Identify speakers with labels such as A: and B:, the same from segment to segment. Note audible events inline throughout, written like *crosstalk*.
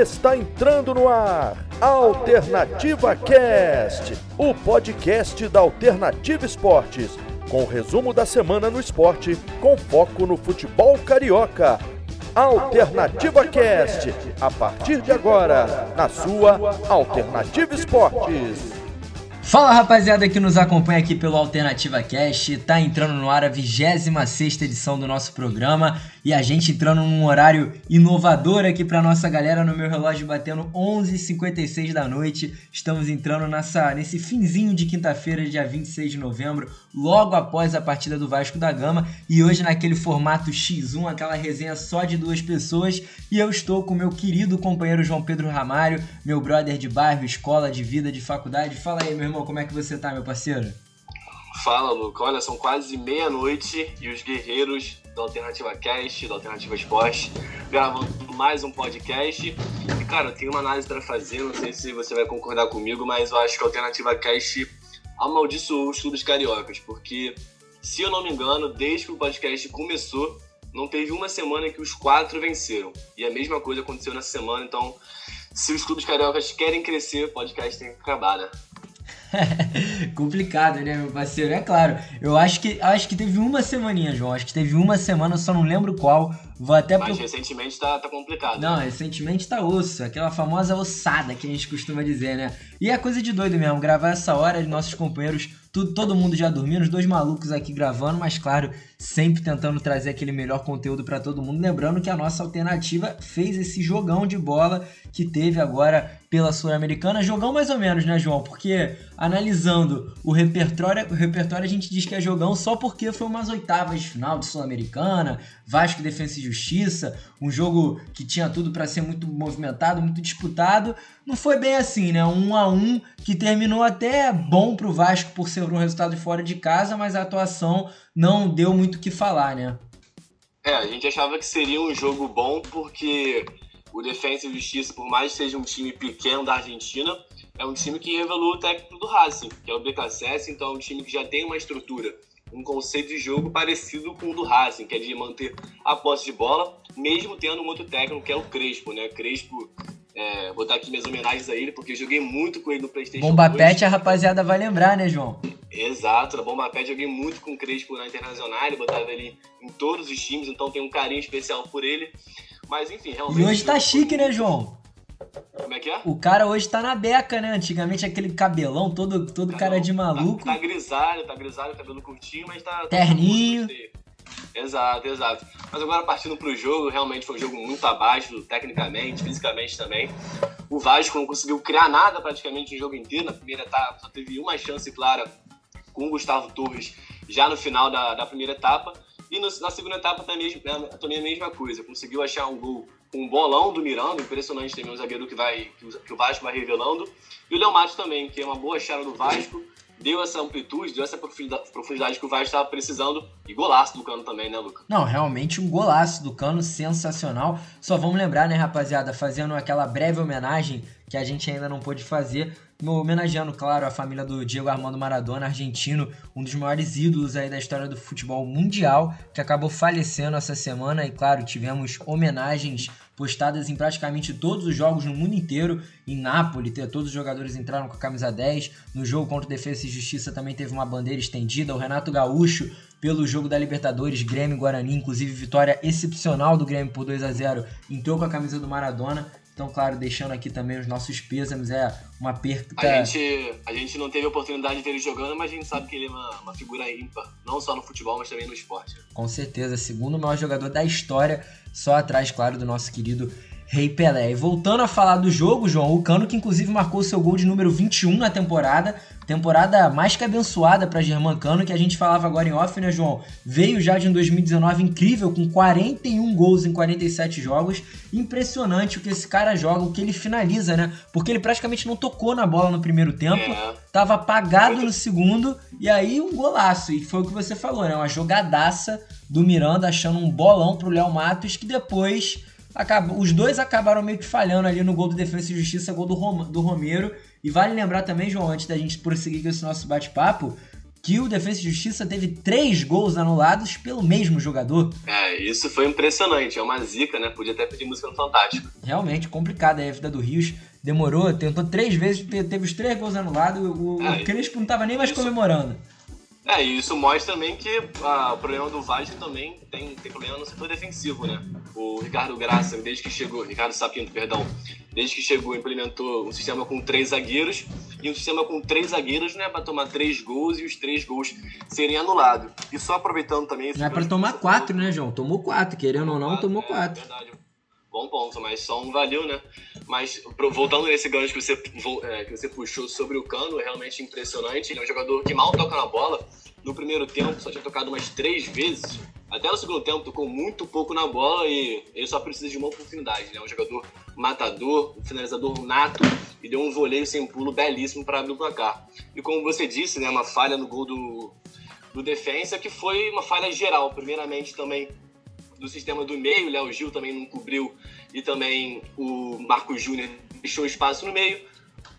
A: Está entrando no ar Alternativa Cast, o podcast da Alternativa Esportes, com o resumo da semana no esporte, com foco no futebol carioca. Alternativa Cast, a partir de agora, na sua Alternativa Esportes.
B: Fala rapaziada que nos acompanha aqui pelo Alternativa Cast, tá entrando no ar a 26 edição do nosso programa e a gente entrando num horário inovador aqui pra nossa galera no meu relógio batendo 11h56 da noite. Estamos entrando nessa, nesse finzinho de quinta-feira, dia 26 de novembro, logo após a partida do Vasco da Gama e hoje naquele formato X1, aquela resenha só de duas pessoas e eu estou com meu querido companheiro João Pedro Ramário, meu brother de bairro, escola, de vida, de faculdade. Fala aí, meu irmão, como é que você tá, meu parceiro?
C: Fala, Luca. Olha, são quase meia-noite e os guerreiros da Alternativa Cast, da Alternativa Esporte, gravando mais um podcast. E, cara, eu tenho uma análise para fazer, não sei se você vai concordar comigo, mas eu acho que a Alternativa Cast amaldiçoou os clubes cariocas, porque, se eu não me engano, desde que o podcast começou, não teve uma semana que os quatro venceram. E a mesma coisa aconteceu nessa semana, então, se os clubes cariocas querem crescer, o podcast tem que acabar, né? *laughs*
B: Complicado, né, meu parceiro? É claro. Eu acho que acho que teve uma semaninha, João. Acho que teve uma semana, só não lembro qual. Vou até
C: Mas pro... recentemente tá, tá complicado.
B: Não,
C: né?
B: recentemente tá osso. Aquela famosa ossada que a gente costuma dizer, né? E é coisa de doido mesmo. Gravar essa hora, nossos companheiros, tudo, todo mundo já dormindo, os dois malucos aqui gravando, mas claro, sempre tentando trazer aquele melhor conteúdo para todo mundo. Lembrando que a nossa alternativa fez esse jogão de bola que teve agora pela Sul-Americana. Jogão mais ou menos, né, João? Porque analisando o repertório, o repertório a gente diz que é jogão só porque foi umas oitavas de final de Sul-Americana, Vasco Defensa e Justiça, um jogo que tinha tudo para ser muito movimentado, muito disputado. Não foi bem assim, né? Um a um que terminou até bom pro Vasco por ser um resultado fora de casa, mas a atuação não deu muito o que falar, né?
C: É, a gente achava que seria um jogo bom porque o Defensa e Justiça, por mais que seja um time pequeno da Argentina, é um time que revelou o técnico do Racing, que é o BKSS, então é um time que já tem uma estrutura, um conceito de jogo parecido com o do Racing, que é de manter a posse de bola, mesmo tendo um outro técnico que é o Crespo, né? Crespo, é, vou botar aqui minhas homenagens a ele, porque eu joguei muito com ele no PlayStation
B: Bomba 2. Pet a rapaziada vai lembrar, né, João?
C: Exato, na Bomba Pet joguei muito com o Crespo na Internacional, botava ele em todos os times, então tenho um carinho especial por ele. Mas enfim, realmente.
B: E hoje tá chique, né, João?
C: Como é que é?
B: O cara hoje tá na beca, né? Antigamente aquele cabelão, todo, todo cara de maluco.
C: Tá, tá grisalho, tá grisalho, cabelo curtinho, mas tá. tá
B: Terninho.
C: Exato, exato. Mas agora partindo pro jogo, realmente foi um jogo muito abaixo, tecnicamente, fisicamente também. O Vasco não conseguiu criar nada praticamente no jogo inteiro. Na primeira etapa só teve uma chance clara com o Gustavo Torres já no final da, da primeira etapa. E no, na segunda etapa também, também a mesma coisa. Conseguiu achar um gol um bolão do Miranda, impressionante também um zagueiro que, vai, que o Vasco vai revelando. E o Léo Matos também, que é uma boa chave do Vasco, deu essa amplitude, deu essa profundidade que o Vasco estava precisando. E golaço do Cano também, né, Luca?
B: Não, realmente um golaço do Cano, sensacional. Só vamos lembrar, né, rapaziada, fazendo aquela breve homenagem que a gente ainda não pôde fazer homenageando, claro, a família do Diego Armando Maradona, argentino, um dos maiores ídolos aí da história do futebol mundial, que acabou falecendo essa semana. E claro, tivemos homenagens postadas em praticamente todos os jogos no mundo inteiro. Em Nápoles, todos os jogadores entraram com a camisa 10. No jogo contra o Defesa e Justiça também teve uma bandeira estendida. O Renato Gaúcho, pelo jogo da Libertadores, Grêmio Guarani, inclusive vitória excepcional do Grêmio por 2 a 0 entrou com a camisa do Maradona. Então, claro, deixando aqui também os nossos pêsames, é uma perca.
C: A gente, a gente não teve a oportunidade de ver ele jogando, mas a gente sabe que ele é uma, uma figura ímpar, não só no futebol, mas também no esporte.
B: Com certeza, segundo maior jogador da história, só atrás, claro, do nosso querido Rei Pelé. E voltando a falar do jogo, João, o Cano que inclusive marcou seu gol de número 21 na temporada, temporada mais que abençoada para Germán Cano, que a gente falava agora em off, né, João? Veio já de um 2019 incrível, com 41 gols em 47 jogos. Impressionante o que esse cara joga, o que ele finaliza, né? Porque ele praticamente não tocou na bola no primeiro tempo, é. tava apagado no segundo, e aí um golaço. E foi o que você falou, né? Uma jogadaça do Miranda achando um bolão pro Léo Matos, que depois acabou, os dois acabaram meio que falhando ali no gol do Defesa e Justiça, gol do, Rom, do Romero. E vale lembrar também, João, antes da gente prosseguir com esse nosso bate-papo, que o Defesa e Justiça teve três gols anulados pelo mesmo jogador.
C: É, isso foi impressionante. É uma zica, né? Podia até pedir música no Fantástico.
B: Realmente complicado a vida do Rios. Demorou, tentou três vezes, teve os três gols anulados. O, é, o Crespo não estava nem mais isso... comemorando.
C: É, e isso mostra também que ah, o problema do Vasco também tem, tem problema no setor defensivo, né? O Ricardo Graça, desde que chegou, Ricardo Sapinto, perdão, desde que chegou, implementou um sistema com três zagueiros, e um sistema com três zagueiros não é para tomar três gols e os três gols serem anulados. E só aproveitando também...
B: Não é para tomar quatro, né, João? Tomou quatro, querendo ou não, tomou é, quatro. É verdade.
C: Bom ponto, mas só um valeu, né? Mas voltando nesse gancho que você, é, que você puxou sobre o Cano, é realmente impressionante. Ele é um jogador que mal toca na bola. No primeiro tempo só tinha tocado umas três vezes. Até no segundo tempo tocou muito pouco na bola e ele só precisa de uma oportunidade. Né? É um jogador matador, um finalizador nato e deu um voleio sem pulo belíssimo para abrir o placar. E como você disse, né, uma falha no gol do, do defensa que foi uma falha geral. Primeiramente também do sistema do meio, Léo Gil também não cobriu e também o Marco Júnior deixou espaço no meio.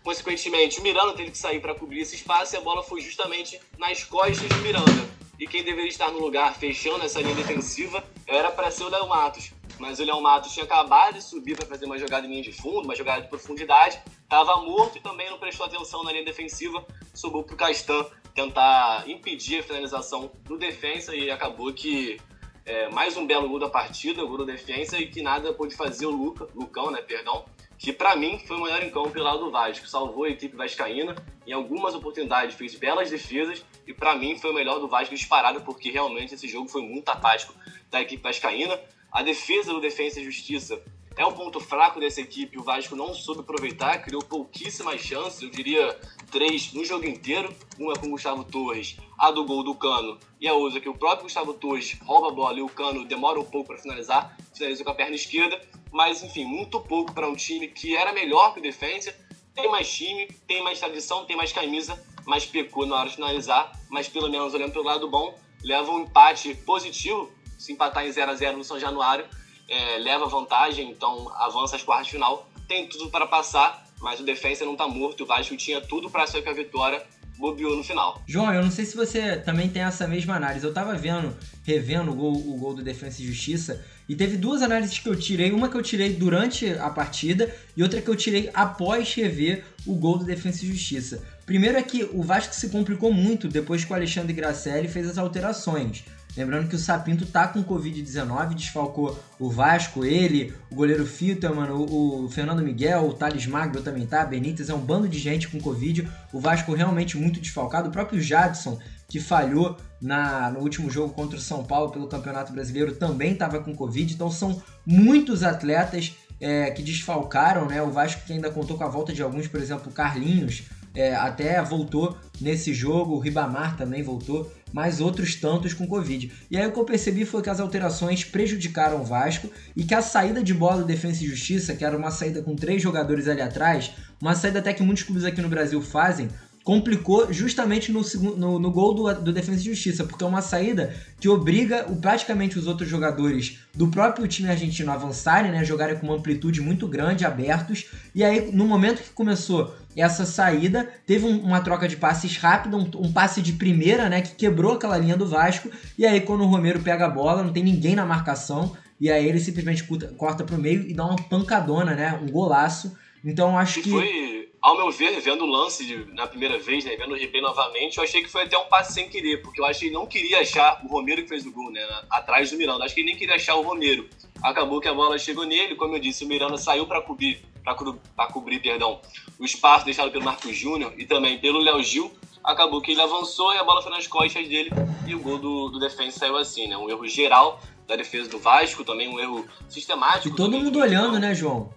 C: Consequentemente, o Miranda teve que sair para cobrir esse espaço e a bola foi justamente nas costas do Miranda. E quem deveria estar no lugar fechando essa linha defensiva era para ser o Léo Matos. Mas o Léo Matos tinha acabado de subir para fazer uma jogada em linha de fundo, uma jogada de profundidade, estava morto e também não prestou atenção na linha defensiva, subiu para o Castan tentar impedir a finalização do defensa e acabou que é, mais um belo gol da partida, gol da defesa e que nada pôde fazer o Luca, Lucão, né, perdão, que para mim foi o melhor em campo pelo lado do Vasco. Salvou a equipe vascaína em algumas oportunidades, fez belas defesas e para mim foi o melhor do Vasco disparado porque realmente esse jogo foi muito apático da equipe vascaína. A defesa do Defensa e Justiça é um ponto fraco dessa equipe. O Vasco não soube aproveitar, criou pouquíssimas chances, eu diria três no jogo inteiro. Uma com o Gustavo Torres, a do gol do Cano, e a outra que o próprio Gustavo Torres rouba a bola e o Cano demora um pouco para finalizar, finaliza com a perna esquerda. Mas enfim, muito pouco para um time que era melhor que o Defensa. Tem mais time, tem mais tradição, tem mais camisa, mas pecou na hora de finalizar. Mas pelo menos olhando pelo lado bom, leva um empate positivo. Se empatar em 0 a 0 no São Januário, é, leva vantagem, então avança às quartas de final. Tem tudo para passar, mas o defensa não está morto. O Vasco tinha tudo para ser com a vitória bobeou no final.
B: João, eu não sei se você também tem essa mesma análise. Eu tava vendo, revendo o gol, o gol do Defensa e Justiça, e teve duas análises que eu tirei. Uma que eu tirei durante a partida e outra que eu tirei após rever o gol do Defensa e Justiça. Primeiro é que o Vasco se complicou muito depois que o Alexandre Gracelli fez as alterações. Lembrando que o Sapinto tá com Covid-19, desfalcou o Vasco, ele, o goleiro Filterman, o, o Fernando Miguel, o Thales Magro também tá, Benítez, é um bando de gente com Covid. O Vasco realmente muito desfalcado. O próprio Jadson, que falhou na, no último jogo contra o São Paulo pelo Campeonato Brasileiro, também estava com Covid. Então são muitos atletas é, que desfalcaram, né? O Vasco que ainda contou com a volta de alguns, por exemplo, Carlinhos, é, até voltou nesse jogo, o Ribamar também voltou mais outros tantos com Covid. E aí o que eu percebi foi que as alterações prejudicaram o Vasco e que a saída de bola do Defensa e Justiça, que era uma saída com três jogadores ali atrás, uma saída até que muitos clubes aqui no Brasil fazem, complicou justamente no, no, no gol do, do Defesa e Justiça, porque é uma saída que obriga o, praticamente os outros jogadores do próprio time argentino a avançarem, né, jogarem com uma amplitude muito grande, abertos, e aí no momento que começou essa saída, teve um, uma troca de passes rápida, um, um, passe de primeira, né, que quebrou aquela linha do Vasco, e aí quando o Romero pega a bola, não tem ninguém na marcação, e aí ele simplesmente corta para o meio e dá uma pancadona, né, um golaço, então acho que...
C: Foi ao meu ver, vendo o lance de, na primeira vez, né, vendo o replay novamente, eu achei que foi até um passe sem querer, porque eu acho que ele não queria achar o Romero que fez o gol, né, atrás do Miranda. Acho que ele nem queria achar o Romero. Acabou que a bola chegou nele, como eu disse, o Miranda saiu para cobrir, para co cobrir, perdão, o espaço deixado pelo Marcos Júnior e também pelo Léo Gil. Acabou que ele avançou e a bola foi nas costas dele e o gol do, do defensa saiu assim, né? Um erro geral da defesa do Vasco, também um erro sistemático.
B: E todo mundo olhando, né, João?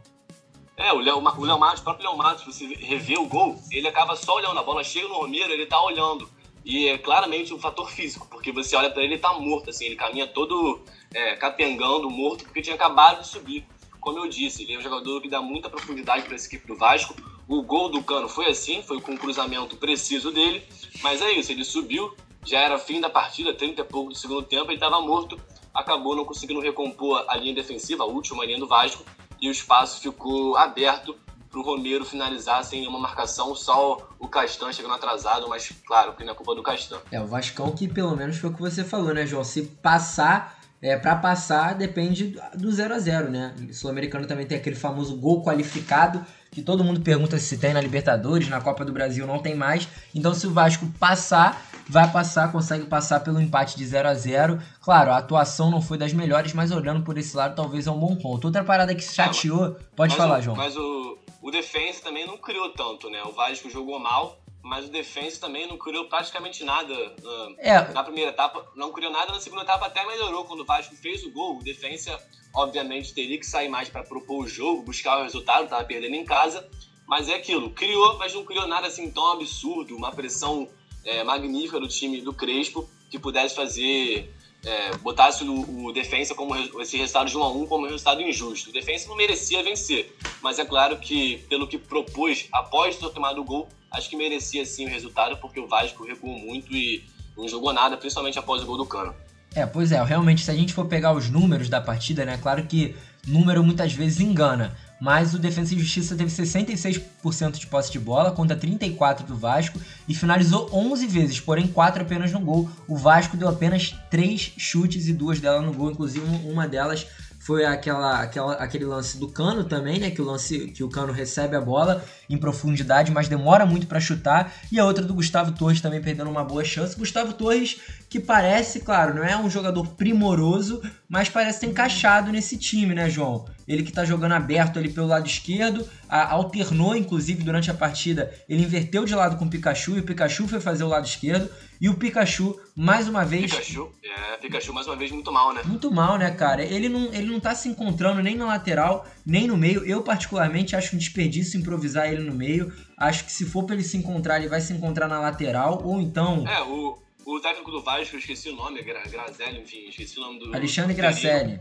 C: É, o Léo, o Léo Matos, o próprio Léo Matos, você rever o gol, ele acaba só olhando. A bola chega no Romero, ele tá olhando. E é claramente um fator físico, porque você olha para ele ele tá morto, assim, ele caminha todo é, capengando, morto, porque tinha acabado de subir. Como eu disse, ele é um jogador que dá muita profundidade para essa equipe do Vasco. O gol do Cano foi assim, foi com um cruzamento preciso dele, mas é isso, ele subiu, já era fim da partida, 30 e pouco do segundo tempo, ele estava morto, acabou não conseguindo recompor a linha defensiva, a última linha do Vasco, e o espaço ficou aberto pro Romero finalizar sem nenhuma marcação, só o Castan chegando atrasado, mas claro, que não é culpa do Castan.
B: É, o Vascão que pelo menos foi o que você falou, né, João? Se passar, é, para passar depende do 0 a 0 né? O Sul-Americano também tem aquele famoso gol qualificado, que todo mundo pergunta se tem na Libertadores, na Copa do Brasil não tem mais. Então se o Vasco passar, vai passar, consegue passar pelo empate de 0 a 0 Claro, a atuação não foi das melhores, mas olhando por esse lado, talvez é um bom ponto. Outra parada que chateou, pode falar,
C: o,
B: João.
C: Mas o, o Defensa também não criou tanto, né? O Vasco jogou mal, mas o Defensa também não criou praticamente nada uh, é. na primeira etapa. Não criou nada na segunda etapa, até melhorou quando o Vasco fez o gol. O Defensa, obviamente, teria que sair mais para propor o jogo, buscar o resultado, estava perdendo em casa. Mas é aquilo, criou, mas não criou nada assim tão absurdo, uma pressão é, magnífica do time do Crespo que pudesse fazer é, botasse o, o defensa como esse resultado de 1 a 1 como resultado injusto. O defensa não merecia vencer, mas é claro que pelo que propôs após ter tomado o gol, acho que merecia sim o resultado porque o Vasco recuou muito e não jogou nada, principalmente após o gol do Cano.
B: É, pois é, realmente se a gente for pegar os números da partida, né, claro que número muitas vezes engana, mas o Defensa e Justiça teve 66% de posse de bola contra 34% do Vasco e finalizou 11 vezes, porém 4 apenas no gol. O Vasco deu apenas 3 chutes e duas delas no gol, inclusive uma delas foi aquela, aquela, aquele lance do Cano também, né? Que o lance que o Cano recebe a bola em profundidade, mas demora muito para chutar. E a outra do Gustavo Torres também perdendo uma boa chance. Gustavo Torres, que parece, claro, não é um jogador primoroso, mas parece ter encaixado nesse time, né, João? Ele que tá jogando aberto ali pelo lado esquerdo, a, alternou, inclusive, durante a partida. Ele inverteu de lado com o Pikachu e o Pikachu foi fazer o lado esquerdo. E o Pikachu, mais uma vez.
C: Pikachu, é, Pikachu mais uma vez muito mal, né?
B: Muito mal, né, cara? Ele não, ele não tá se encontrando nem na lateral, nem no meio. Eu, particularmente, acho um desperdício improvisar ele no meio. Acho que se for pra ele se encontrar, ele vai se encontrar na lateral, ou então.
C: É, o, o técnico do Vasco, eu esqueci o nome, Gra Grazelli, enfim, esqueci o nome do.
B: Alexandre Gracelli.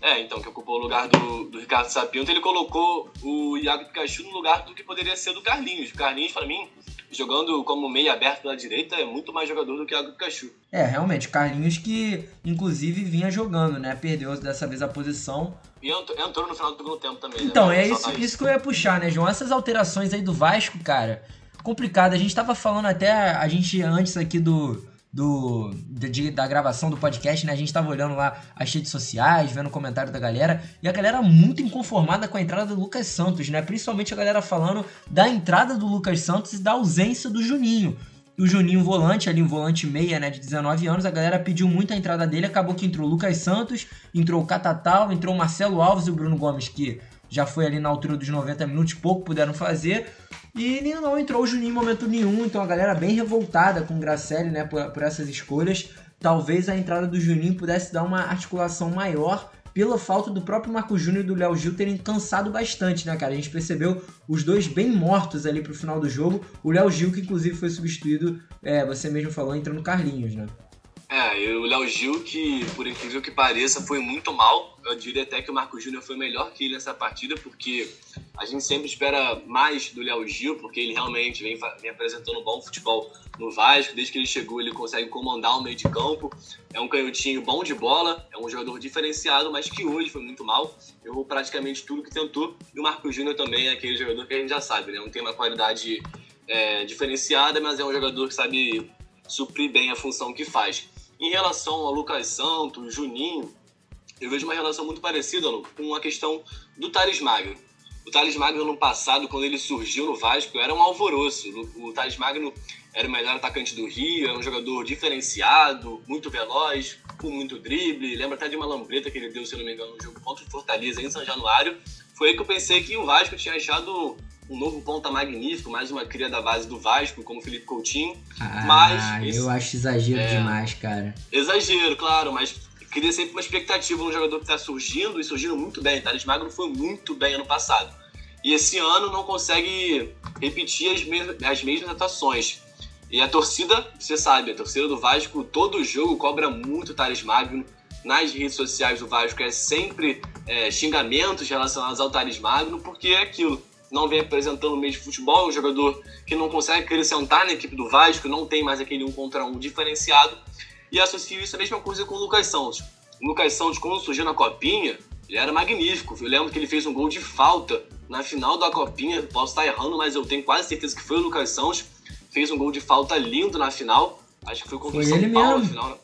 C: É, então, que ocupou o lugar do, do Ricardo Sapinto, ele colocou o Iago Pikachu no lugar do que poderia ser do Carlinhos. O Carlinhos, pra mim, jogando como meio aberto pela direita, é muito mais jogador do que o Pikachu.
B: É, realmente, Carlinhos que inclusive vinha jogando, né? Perdeu dessa vez a posição.
C: E entrou no final do segundo tempo também.
B: Né? Então, né? é isso, isso que eu ia puxar, né, João? Essas alterações aí do Vasco, cara, complicado. A gente tava falando até, a gente antes aqui do do, de, da gravação do podcast, né? A gente tava olhando lá as redes sociais, vendo o comentário da galera, e a galera muito inconformada com a entrada do Lucas Santos, né? Principalmente a galera falando da entrada do Lucas Santos e da ausência do Juninho. O Juninho volante, ali um volante meia, né, de 19 anos, a galera pediu muito a entrada dele, acabou que entrou o Lucas Santos, entrou o Catatal, entrou o Marcelo Alves e o Bruno Gomes, que já foi ali na altura dos 90 minutos, pouco puderam fazer. E não entrou o Juninho em momento nenhum, então a galera bem revoltada com o Gracelli, né, por, por essas escolhas. Talvez a entrada do Juninho pudesse dar uma articulação maior pela falta do próprio Marco Júnior e do Léo Gil terem cansado bastante, né, cara? A gente percebeu os dois bem mortos ali pro final do jogo. O Léo Gil, que inclusive foi substituído, é, você mesmo falou, entrando Carlinhos, né?
C: É, e o Léo Gil, que por incrível que pareça, foi muito mal. Eu diria até que o Marco Júnior foi melhor que ele nessa partida, porque a gente sempre espera mais do Léo Gil, porque ele realmente vem, vem apresentando um bom futebol no Vasco. Desde que ele chegou, ele consegue comandar o meio de campo. É um canhotinho bom de bola, é um jogador diferenciado, mas que hoje foi muito mal. Errou praticamente tudo que tentou. E o Marco Júnior também é aquele jogador que a gente já sabe, né? Não tem uma qualidade é, diferenciada, mas é um jogador que sabe suprir bem a função que faz. Em relação ao Lucas Santos, Juninho, eu vejo uma relação muito parecida Lu, com a questão do Thales Magno. O Thales Magno, no passado, quando ele surgiu no Vasco, era um alvoroço. O Thales Magno era o melhor atacante do Rio, era um jogador diferenciado, muito veloz, com muito drible. Lembra até de uma lambreta que ele deu, se não me engano, no jogo contra o Fortaleza em São Januário. Foi aí que eu pensei que o Vasco tinha achado um novo ponta magnífico, mais uma cria da base do Vasco, como Felipe Coutinho.
B: Ah, mas eu acho exagero é, demais, cara.
C: Exagero, claro, mas cria sempre uma expectativa no jogador que está surgindo e surgindo muito bem. Thales Magno foi muito bem ano passado. E esse ano não consegue repetir as, mes as mesmas atuações. E a torcida, você sabe, a torcida do Vasco, todo jogo cobra muito Thales Magno. Nas redes sociais do Vasco é sempre é, xingamentos relacionados ao Thales Magno, porque é aquilo não vem apresentando o meio de futebol, é um jogador que não consegue acrescentar na equipe do Vasco, não tem mais aquele um contra um diferenciado. E associo isso a mesma coisa com o Lucas Santos. O Lucas Santos, quando surgiu na Copinha, ele era magnífico. Eu lembro que ele fez um gol de falta na final da Copinha, posso estar errando, mas eu tenho quase certeza que foi o Lucas Santos, fez um gol de falta lindo na final, acho que foi contra o São
B: ele
C: Paulo
B: mesmo.
C: na final. né?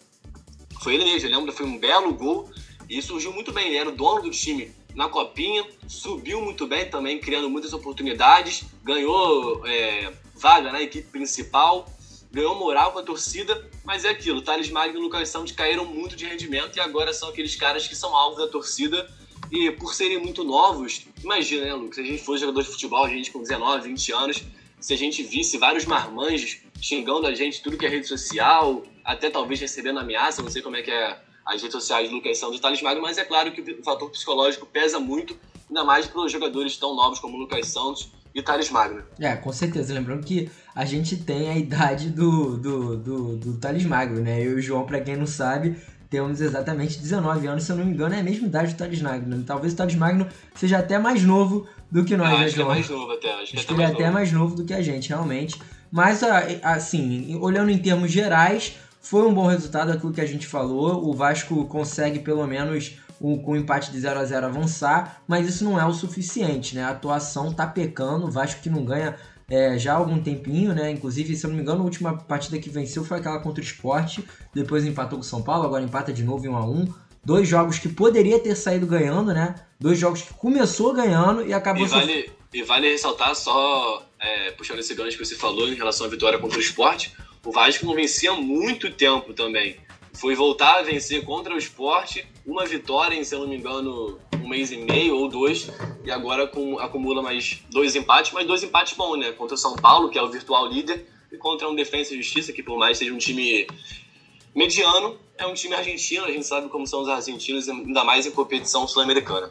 C: Foi ele mesmo, eu lembro, foi um belo gol e surgiu muito bem, ele era o dono do time na Copinha, subiu muito bem também, criando muitas oportunidades, ganhou é, vaga na equipe principal, ganhou moral com a torcida, mas é aquilo, Thales Magno e Lucas Santos caíram muito de rendimento e agora são aqueles caras que são alvo da torcida e por serem muito novos, imagina, né, Lucas, se a gente fosse jogador de futebol, a gente com 19, 20 anos, se a gente visse vários marmanjos xingando a gente tudo que é rede social, até talvez recebendo ameaça, não sei como é que é as redes sociais do Lucas Santos e Thales Magno, mas é claro que o fator psicológico pesa muito, ainda mais para os jogadores tão novos como o Lucas Santos e Thales Magno.
B: É, com certeza. Lembrando que a gente tem a idade do, do, do, do Thales Magno, né? Eu e o João, pra quem não sabe, temos exatamente 19 anos, se eu não me engano, é a mesma idade do Thales Magno. Talvez o Thales Magno seja até mais novo do que nós, né,
C: acho que é
B: João?
C: mais novo até, acho que é
B: Acho que
C: até
B: ele é
C: mais
B: até
C: novo.
B: mais novo do que a gente, realmente. Mas, assim, olhando em termos gerais, foi um bom resultado aquilo que a gente falou. O Vasco consegue, pelo menos, um, com um empate de 0 a 0 avançar, mas isso não é o suficiente, né? A atuação tá pecando, o Vasco que não ganha é, já há algum tempinho, né? Inclusive, se eu não me engano, a última partida que venceu foi aquela contra o Sport, depois empatou com o São Paulo, agora empata de novo em 1 a 1 Dois jogos que poderia ter saído ganhando, né? Dois jogos que começou ganhando e acabou
C: E vale, e vale ressaltar, só é, puxando esse gancho que você falou em relação à vitória contra o esporte, o Vasco não vencia muito tempo também. Foi voltar a vencer contra o esporte, uma vitória em, se eu não me engano, um mês e meio ou dois, e agora acumula mais dois empates, mas dois empates bons, né? Contra o São Paulo, que é o virtual líder, e contra um Defensa e Justiça, que por mais seja um time mediano, é um time argentino, a gente sabe como são os argentinos, ainda mais em competição sul-americana.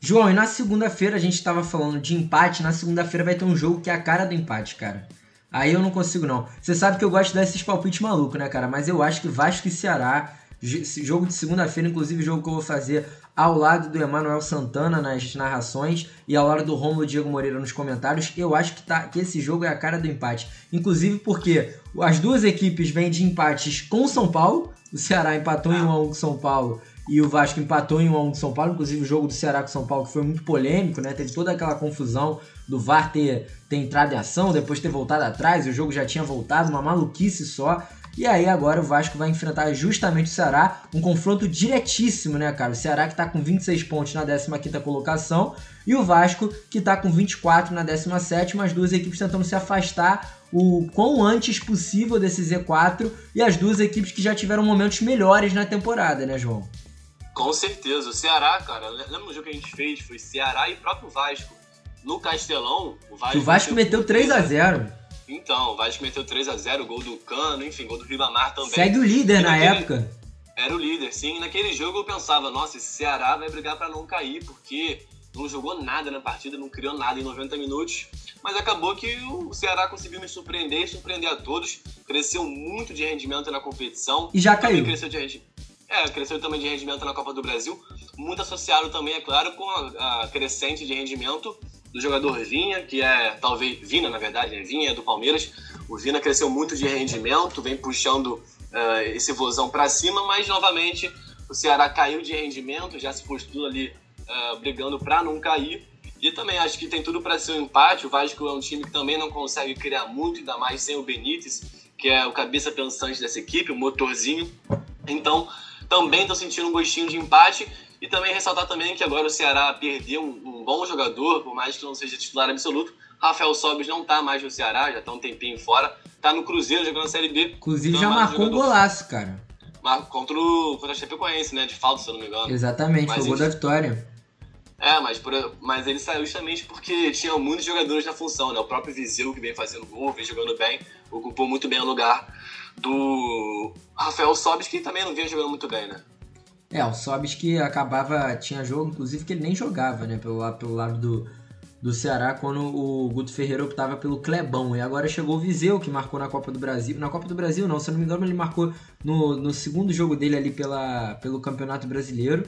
B: João, e na segunda-feira a gente tava falando de empate, na segunda-feira vai ter um jogo que é a cara do empate, cara. Aí eu não consigo não. Você sabe que eu gosto desses palpites malucos, né, cara? Mas eu acho que Vasco e Ceará, jogo de segunda-feira, inclusive jogo que eu vou fazer ao lado do Emanuel Santana nas narrações e ao lado do Romulo Diego Moreira nos comentários, eu acho que, tá, que esse jogo é a cara do empate. Inclusive porque as duas equipes vêm de empates com o São Paulo, o Ceará empatou em 1 a 1 com o São Paulo e o Vasco empatou em 1 a 1 com o São Paulo, inclusive o jogo do Ceará com o São Paulo que foi muito polêmico, né? Teve toda aquela confusão do VAR ter, ter entrado em ação, depois ter voltado atrás, o jogo já tinha voltado, uma maluquice só. E aí agora o Vasco vai enfrentar justamente o Ceará, um confronto diretíssimo, né, cara? O Ceará que tá com 26 pontos na 15ª colocação e o Vasco que tá com 24 na 17ª, as duas equipes tentando se afastar o quão antes possível desse Z4 e as duas equipes que já tiveram momentos melhores na temporada, né, João?
C: Com certeza. O Ceará, cara, lembra do jogo que a gente fez? Foi Ceará e próprio Vasco. No Castelão, o Vasco,
B: o Vasco meteu 3 a 0
C: Então, o Vasco meteu 3 a 0 gol do Cano, enfim, gol do Ribamar também.
B: Segue o líder
C: E
B: na
C: naquele-
B: época.
C: Era o líder, sim. E naquele jogo eu pensava, nossa, esse Ceará vai brigar pra não cair, porque não jogou nada na partida, não criou nada em 90 minutos. Mas acabou que o Ceará conseguiu me surpreender e surpreender a todos. Cresceu muito de rendimento na competição.
B: E já
C: Também
B: caiu.
C: cresceu de rendi- É, cresceu também de rendimento na Copa do Brasil. Muito associado também, é claro, com a, a crescente de rendimento do jogador Vinha, que é talvez. Vina, na verdade, né? Vinha é do Palmeiras. O Vina cresceu muito de rendimento, vem puxando ah, esse vozão pra cima, mas novamente o Ceará caiu de rendimento, já se postou ali ah, brigando pra não cair. E também acho que tem tudo para ser um empate. O Vasco é um time que também não consegue criar muito, ainda mais sem o Benítez, que é o cabeça pensante dessa equipe, o motorzinho. Então, também estou sentindo um gostinho de empate. E também ressaltar também que agora o Ceará perdeu um, um bom jogador, por mais que não seja titular absoluto. Rafael Sobis não tá mais no Ceará, já tá um tempinho fora. Tá no Cruzeiro jogando na Série B.
B: Inclusive
C: Não
B: já
C: é
B: marcou um golaço, cara.
C: Mar- Contra o, contra a Chapecoense, né? De falta, se eu não me engano.
B: Exatamente,
C: Mas
B: foi o gol da vitória.
C: É, mas, por- mas ele saiu justamente porque tinha muitos jogadores na função, né? O próprio Viseu, que vem fazendo gol, vem jogando bem, ocupou muito bem o lugar do Rafael Sobis, que também não vinha jogando muito bem, né?
B: É, o Sobis que acabava, tinha jogo, inclusive, que ele nem jogava, né, pelo, pelo lado do, do Ceará, quando o Guto Ferreira optava pelo Clebão. E agora chegou o Viseu, que marcou na Copa do Brasil. Na Copa do Brasil, não, se não me engano, ele marcou no, no segundo jogo dele ali pela, pelo Campeonato Brasileiro.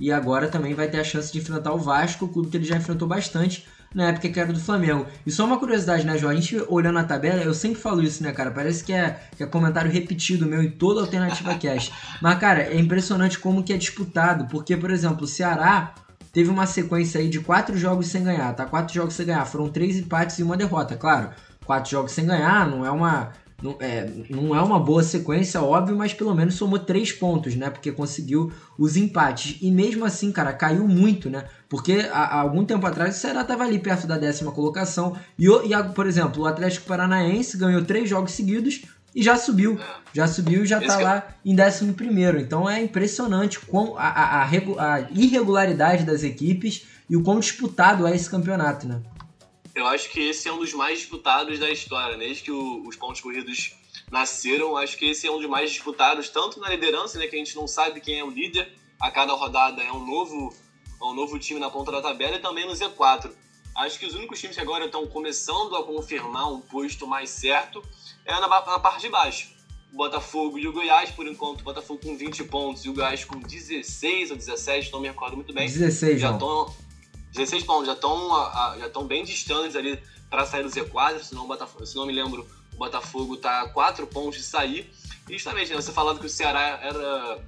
B: E agora também vai ter a chance de enfrentar o Vasco, o clube que ele já enfrentou bastante na época que era do Flamengo. E só uma curiosidade, né, João? A gente olhando a tabela, eu sempre falo isso, né, cara? Parece que é, que é comentário repetido meu em toda Alternativa *laughs* Cast. Mas, cara, é impressionante como que é disputado. Porque, por exemplo, o Ceará teve uma sequência aí de quatro jogos sem ganhar, tá? Quatro jogos sem ganhar, foram três empates e uma derrota, claro. Quatro jogos sem ganhar não é uma não é, não é uma boa sequência, óbvio, mas pelo menos somou três pontos, né? Porque conseguiu os empates. E mesmo assim, cara, caiu muito, né? Porque há, há algum tempo atrás o Ceará estava ali perto da décima colocação. E, e, por exemplo, o Atlético Paranaense ganhou três jogos seguidos e já subiu. Já subiu e já está lá em décimo primeiro. Então é impressionante com a, a, a, a irregularidade das equipes e o quão disputado é esse campeonato, né?
C: Eu acho que esse é um dos mais disputados da história. Desde que o, os pontos corridos nasceram, acho que esse é um dos mais disputados, tanto na liderança, né, que a gente não sabe quem é o líder, a cada rodada é um novo, é um novo time na ponta da tabela, e também no Z4. Acho que os únicos times que agora estão começando a confirmar um posto mais certo é na, na parte de baixo. O Botafogo e o Goiás, por enquanto, o Botafogo com 20 pontos e o Goiás com 16 ou 17, não me recordo muito bem.
B: 16,
C: já estão 16 pontos, já estão já estão bem distantes ali para sair do Z4, se não, Botafogo, se não me lembro, o Botafogo está a 4 pontos de sair. E justamente, né, você falando que o Ceará era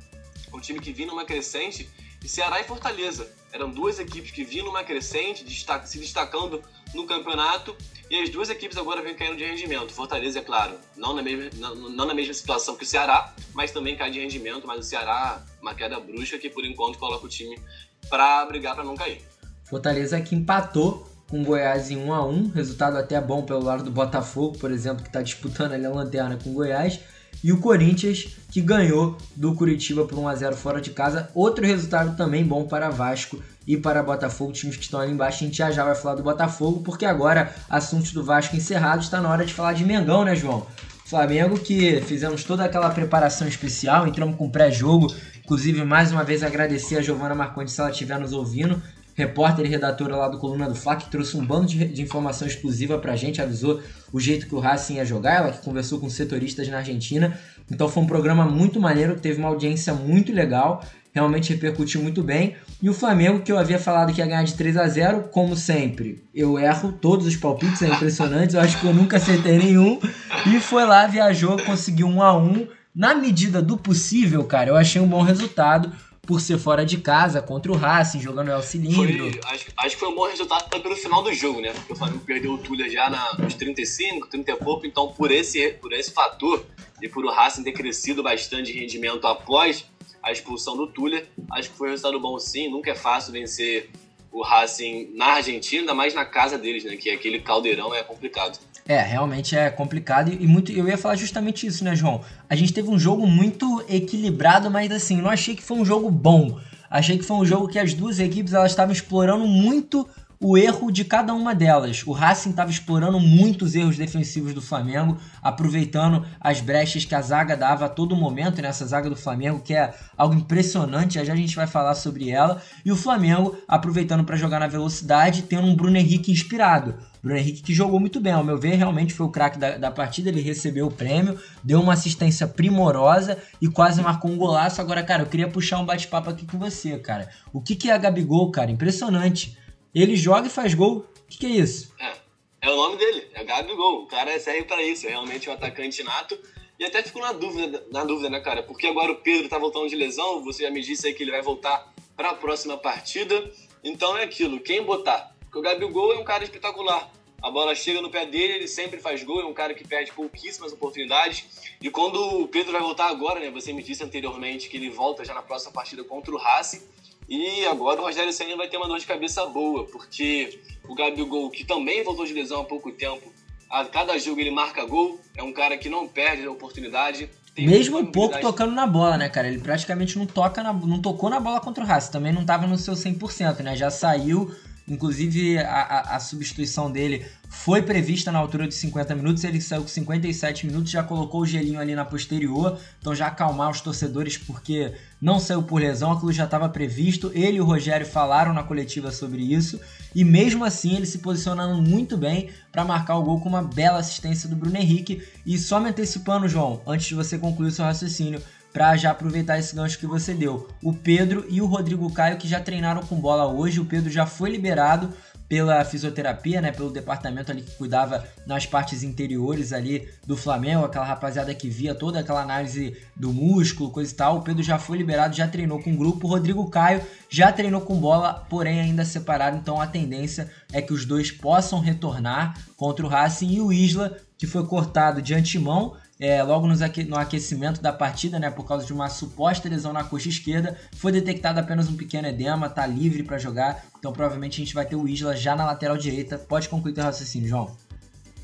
C: um time que vinha numa crescente, e Ceará e Fortaleza eram duas equipes que vinham numa crescente, se destacando no campeonato, e as duas equipes agora vêm caindo de rendimento. Fortaleza, é claro, não na mesma, não, não na mesma situação que o Ceará, mas também cai de rendimento, mas o Ceará, uma queda brusca que por enquanto coloca o time para brigar para não cair.
B: Fortaleza que empatou com Goiás em 1 a 1 resultado até bom pelo lado do Botafogo, por exemplo, que está disputando ali a lanterna com Goiás. E o Corinthians, que ganhou do Curitiba por 1 a 0 fora de casa. Outro resultado também bom para Vasco e para Botafogo, times que estão ali embaixo. A gente já já vai falar do Botafogo, porque agora, assuntos do Vasco encerrados, está na hora de falar de Mengão, né, João? Flamengo que fizemos toda aquela preparação especial, entramos com pré-jogo. Inclusive, mais uma vez agradecer a Giovana Marcondes se ela estiver nos ouvindo repórter e redatora lá do Coluna do Fla, que trouxe um bando de, de informação exclusiva pra gente, avisou o jeito que o Racing ia jogar, ela que conversou com setoristas na Argentina. Então foi um programa muito maneiro, teve uma audiência muito legal, realmente repercutiu muito bem. E o Flamengo, que eu havia falado que ia ganhar de 3 a 0 como sempre, eu erro todos os palpites, é impressionante, eu acho que eu nunca acertei nenhum. E foi lá, viajou, conseguiu 1 a 1 Na medida do possível, cara, eu achei um bom resultado por ser fora de casa contra o Racing, jogando El Cilindro.
C: Foi, acho, acho, que foi um bom resultado pelo final do jogo, né? Porque o Flamengo perdeu o Tuller já na, nos 35, 30 e pouco, então por esse, por esse fator e por o Racing ter crescido bastante de rendimento após a expulsão do Tuller, acho que foi um resultado bom sim. Nunca é fácil vencer o Racing na Argentina, mais na casa deles, né? Que aquele caldeirão é complicado.
B: É, realmente é complicado e muito. Eu ia falar justamente isso, né, João? A gente teve um jogo muito equilibrado, mas assim, não achei que foi um jogo bom. Achei que foi um jogo que as duas equipes elas estavam explorando muito o erro de cada uma delas. O Racing estava explorando muitos erros defensivos do Flamengo, aproveitando as brechas que a zaga dava a todo momento nessa zaga do Flamengo, que é algo impressionante, já, já a gente vai falar sobre ela. E o Flamengo aproveitando para jogar na velocidade, tendo um Bruno Henrique inspirado. Bruno Henrique que jogou muito bem, ao meu ver, realmente foi o craque da, da partida, ele recebeu o prêmio, deu uma assistência primorosa e quase marcou um golaço. Agora, cara, eu queria puxar um bate-papo aqui com você, cara. O que, que é a Gabigol, cara? Impressionante. Ele joga e faz gol. O que, que é isso?
C: É, é o nome dele, é Gabigol. O cara serve para isso, é realmente um atacante nato. E até fico na dúvida, na dúvida, né, cara? Porque agora o Pedro tá voltando de lesão, você já me disse aí que ele vai voltar para a próxima partida. Então é aquilo, quem botar? Porque o Gabigol é um cara espetacular. A bola chega no pé dele, ele sempre faz gol, é um cara que perde pouquíssimas oportunidades. E quando o Pedro vai voltar agora, né? Você me disse anteriormente que ele volta já na próxima partida contra o Racing. E agora o Rogério Senna vai ter uma dor de cabeça boa, porque o Gabigol, que também voltou de lesão há pouco tempo, a cada jogo ele marca gol, é um cara que não perde a oportunidade.
B: Mesmo um pouco tocando na bola, né, cara? Ele praticamente não toca na, não tocou na bola contra o Racing, também não estava no seu 100%, né? Já saiu Inclusive, a, a, substituição dele foi prevista na altura de 50 minutos, ele saiu com 57 minutos, já colocou o gelinho ali na posterior, então já acalmar os torcedores porque não saiu por lesão, aquilo já estava previsto. Ele e o Rogério falaram na coletiva sobre isso, e mesmo assim ele se posicionando muito bem para marcar o gol com uma bela assistência do Bruno Henrique. E só me antecipando, João, antes de você concluir o seu raciocínio, para já aproveitar esse gancho que você deu. O Pedro e o Rodrigo Caio que já treinaram com bola hoje, o Pedro já foi liberado pela fisioterapia, né, pelo departamento ali que cuidava nas partes interiores ali do Flamengo, aquela rapaziada que via toda aquela análise do músculo, coisa e tal. O Pedro já foi liberado, já treinou com o grupo. O Rodrigo Caio já treinou com bola, porém ainda separado. Então a tendência é que os dois possam retornar contra o Racing e o Isla, que foi cortado de antemão é, logo no aquecimento da partida, né, por causa de uma suposta lesão na coxa esquerda, foi detectado apenas um pequeno edema, tá livre para jogar, então provavelmente a gente vai ter o Isla já na lateral direita. Pode concluir teu raciocínio, João.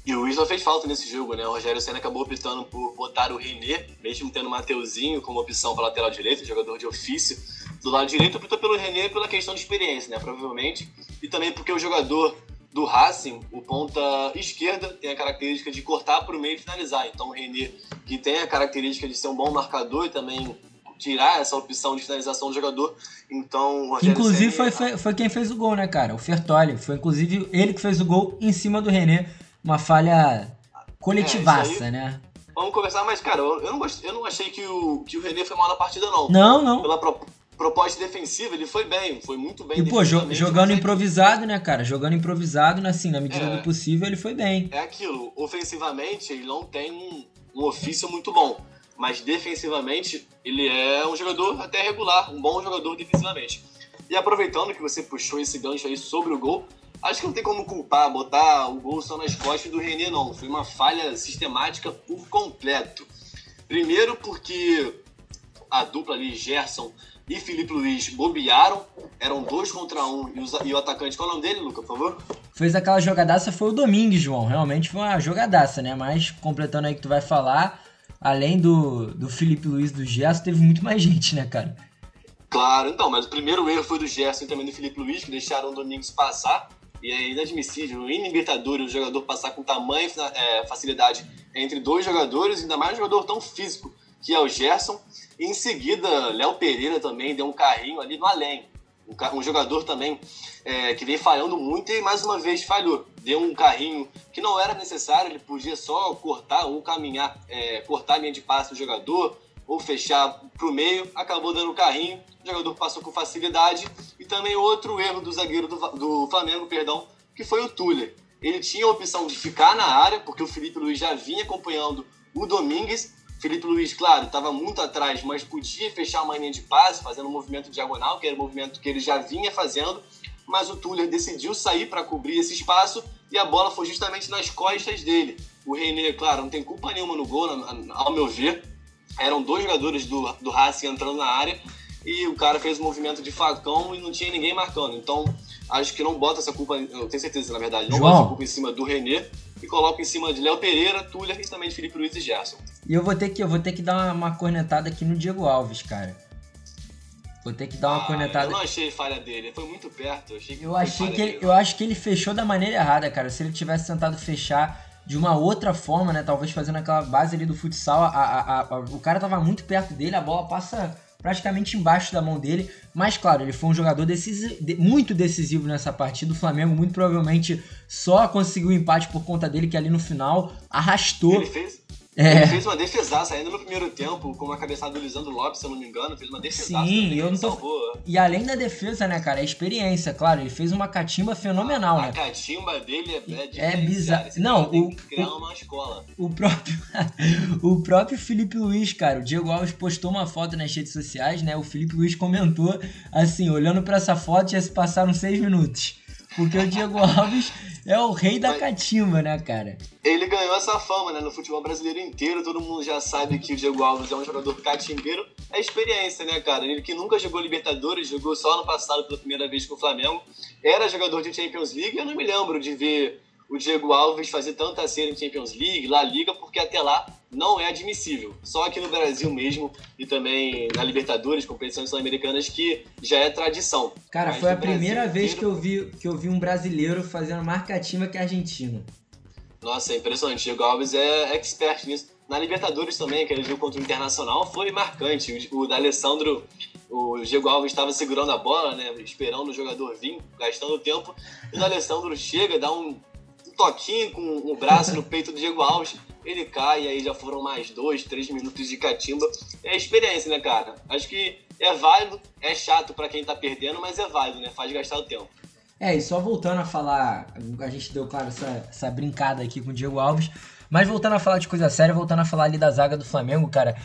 C: E o Isla fez falta nesse jogo, né? O Rogério Senna acabou optando por botar o René, mesmo tendo o Mateuzinho como opção para lateral direito, jogador de ofício. Do lado direito, optou pelo René pela questão de experiência, né? Provavelmente. E também porque o jogador do Racing, o ponta esquerda tem a característica de cortar para o meio e finalizar. Então o René, que tem a característica de ser um bom marcador e também tirar essa opção de finalização do jogador. Então,
B: inclusive foi, foi, foi, quem fez o gol, né, cara? O Fertoli. Foi inclusive ele que fez o gol em cima do René. Uma falha coletivaça, é, né?
C: Vamos conversar, mas, cara, eu não, eu não achei que o, que o René foi mal na partida, não.
B: Não, não.
C: Pela, proposta defensiva, ele foi bem, foi muito bem.
B: E, pô, jogando improvisado, né, cara? Jogando improvisado, assim, na medida é, do possível, ele foi bem.
C: É aquilo, ofensivamente, ele não tem um, um ofício muito bom. Mas defensivamente, ele é um jogador até regular, um bom jogador defensivamente. E aproveitando que você puxou esse gancho aí sobre o gol, acho que não tem como culpar, botar o gol só nas costas do René, não. Foi uma falha sistemática por completo. Primeiro porque a dupla ali, Gerson e Felipe Luiz bobearam, eram dois contra um, e, os, e o atacante, qual é o nome dele, Luca, por favor?
B: Fez aquela jogadaça, foi o Domingues, João, realmente foi uma jogadaça, né, mas completando aí que tu vai falar, além do, do Felipe Luiz do Gerson, teve muito mais gente, né, cara?
C: Claro, então, mas o primeiro erro foi do Gerson e também do Felipe Luiz, que deixaram o Domingos passar, e é inadmissível, em Libertadores, o jogador passar com tamanha é, facilidade entre dois jogadores, ainda mais um jogador tão físico que é o Gerson. E em seguida, Léo Pereira também deu um carrinho ali no além. Um, jogador também é, que vem falhando muito e mais uma vez falhou. Deu um carrinho que não era necessário, ele podia só cortar ou caminhar, é, cortar a linha de passe do jogador ou fechar para o meio. Acabou dando o carrinho, o jogador passou com facilidade. E também outro erro do zagueiro do, do Flamengo, perdão, que foi o Tuller. Ele tinha a opção de ficar na área, porque o Felipe Luiz já vinha acompanhando o Domingues Felipe Luiz, claro, estava muito atrás, mas podia fechar uma linha de passe, fazendo um movimento diagonal, que era o um movimento que ele já vinha fazendo, mas o Tuller decidiu sair para cobrir esse espaço e a bola foi justamente nas costas dele. O René, claro, não tem culpa nenhuma no gol, ao meu ver. Eram dois jogadores do, do Racing entrando na área e o cara fez um movimento de facão e não tinha ninguém marcando. Então, acho que não bota essa culpa, eu tenho certeza, na verdade, não João. bota essa culpa em cima do René e coloca em cima de Léo Pereira, Tuller e também de Felipe Luiz e Gerson.
B: E eu vou ter que, eu vou ter que dar uma, uma cornetada aqui no Diego Alves, cara. Vou ter que dar uma
C: ah,
B: cornetada. Eu
C: não achei falha dele, foi muito perto. Eu achei que,
B: eu achei que ele, eu acho que ele fechou da maneira errada, cara. Se ele tivesse tentado fechar de uma outra forma, né? Talvez fazendo aquela base ali do futsal, a, a, a, o cara tava muito perto dele, a bola passa praticamente embaixo da mão dele. Mas, claro, ele foi um jogador muito decisivo nessa partida. O Flamengo, muito provavelmente, só conseguiu o empate por conta dele, que ali no final arrastou.
C: Ele fez, é. Ele fez uma defesaça ainda no primeiro tempo, com uma cabeçada do Lisandro Lopes, se eu não me engano, fez uma defesaça.
B: Sim, eu não tô... E além da defesa, né, cara, a experiência, claro, ele fez uma catimba fenomenal,
C: a,
B: né?
C: A catimba dele é,
B: é, é bizarro. Não, o,
C: criar uma escola.
B: O próprio, *laughs* o próprio Felipe Luiz, cara, o Diego Alves postou uma foto nas redes sociais, né? O Felipe Luiz comentou assim, olhando para essa foto, já se passaram seis minutos. Porque o Diego Alves é o rei da catimba, né, cara?
C: Ele ganhou essa fama, né? No futebol brasileiro inteiro, todo mundo já sabe que o Diego Alves é um jogador catimbeiro. É experiência, né, cara? Ele que nunca jogou Libertadores, jogou só no passado pela primeira vez com o Flamengo. Era jogador de Champions League. Eu não me lembro de ver o Diego Alves fazer tanta cena em Champions League, La Liga, porque até lá não é admissível. Só aqui no Brasil mesmo e também na Libertadores, competições sul-americanas, que já é tradição.
B: Cara, Mas foi a primeira vez que eu, vi, que eu vi um brasileiro fazendo marcativa que é argentino.
C: Nossa, é impressionante. O Diego Alves é expert nisso. Na Libertadores também, aquele jogo contra o Internacional, foi marcante. O, o D'Alessandro, o Diego Alves estava segurando a bola, né, esperando o jogador vir, gastando tempo. E o D'Alessandro chega, dá um toquinho com o braço no peito do Diego Alves, ele cai e aí já foram mais dois, três minutos de catimba. É experiência, né, cara? Acho que é válido, é chato para quem tá perdendo, mas é válido, né? Faz gastar o tempo.
B: É, e só voltando a falar, a gente deu, claro, essa, essa brincada aqui com o Diego Alves, mas voltando a falar de coisa séria, voltando a falar ali da zaga do Flamengo, cara,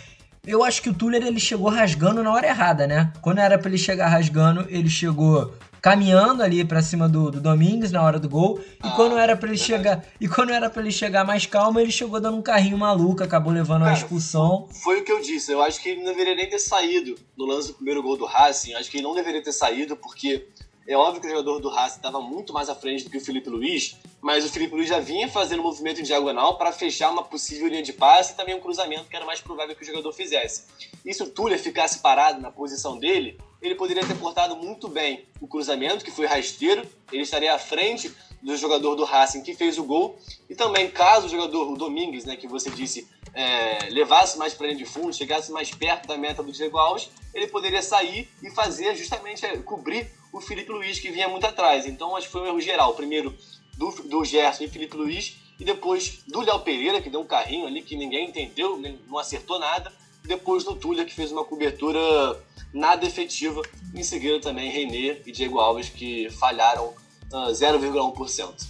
B: eu acho que o Tuller ele chegou rasgando na hora errada, né? Quando era para ele chegar rasgando, ele chegou caminhando ali para cima do, do Domingues na hora do gol. E ah, quando era para ele verdade. chegar, e quando era para ele chegar mais calmo, ele chegou dando um carrinho maluco, acabou levando Cara, uma expulsão.
C: Foi o que eu disse. Eu acho que ele não deveria nem ter saído no lance do primeiro gol do Racing. Acho que ele não deveria ter saído porque é óbvio que o jogador do Racing estava muito mais à frente do que o Felipe Luiz, mas o Felipe Luiz já vinha fazendo um movimento em diagonal para fechar uma possível linha de passe e também um cruzamento que era mais provável que o jogador fizesse. E se o Tuller ficasse parado na posição dele, ele poderia ter cortado muito bem o cruzamento, que foi rasteiro, ele estaria à frente do jogador do Racing que fez o gol, e também caso o jogador, o Domingues, né, que você disse, é, levasse mais para linha de fundo, chegasse mais perto da meta do Diego Alves, ele poderia sair e fazer justamente é, cobrir o Felipe Luiz, que vinha muito atrás. Então acho que foi um erro geral. Primeiro do, do Gerson e Felipe Luiz, e depois do Léo Pereira, que deu um carrinho ali que ninguém entendeu, não acertou nada. E depois do Túlio, que fez uma cobertura nada efetiva. Em seguida também René e Diego Alves, que falharam uh, 0,1%.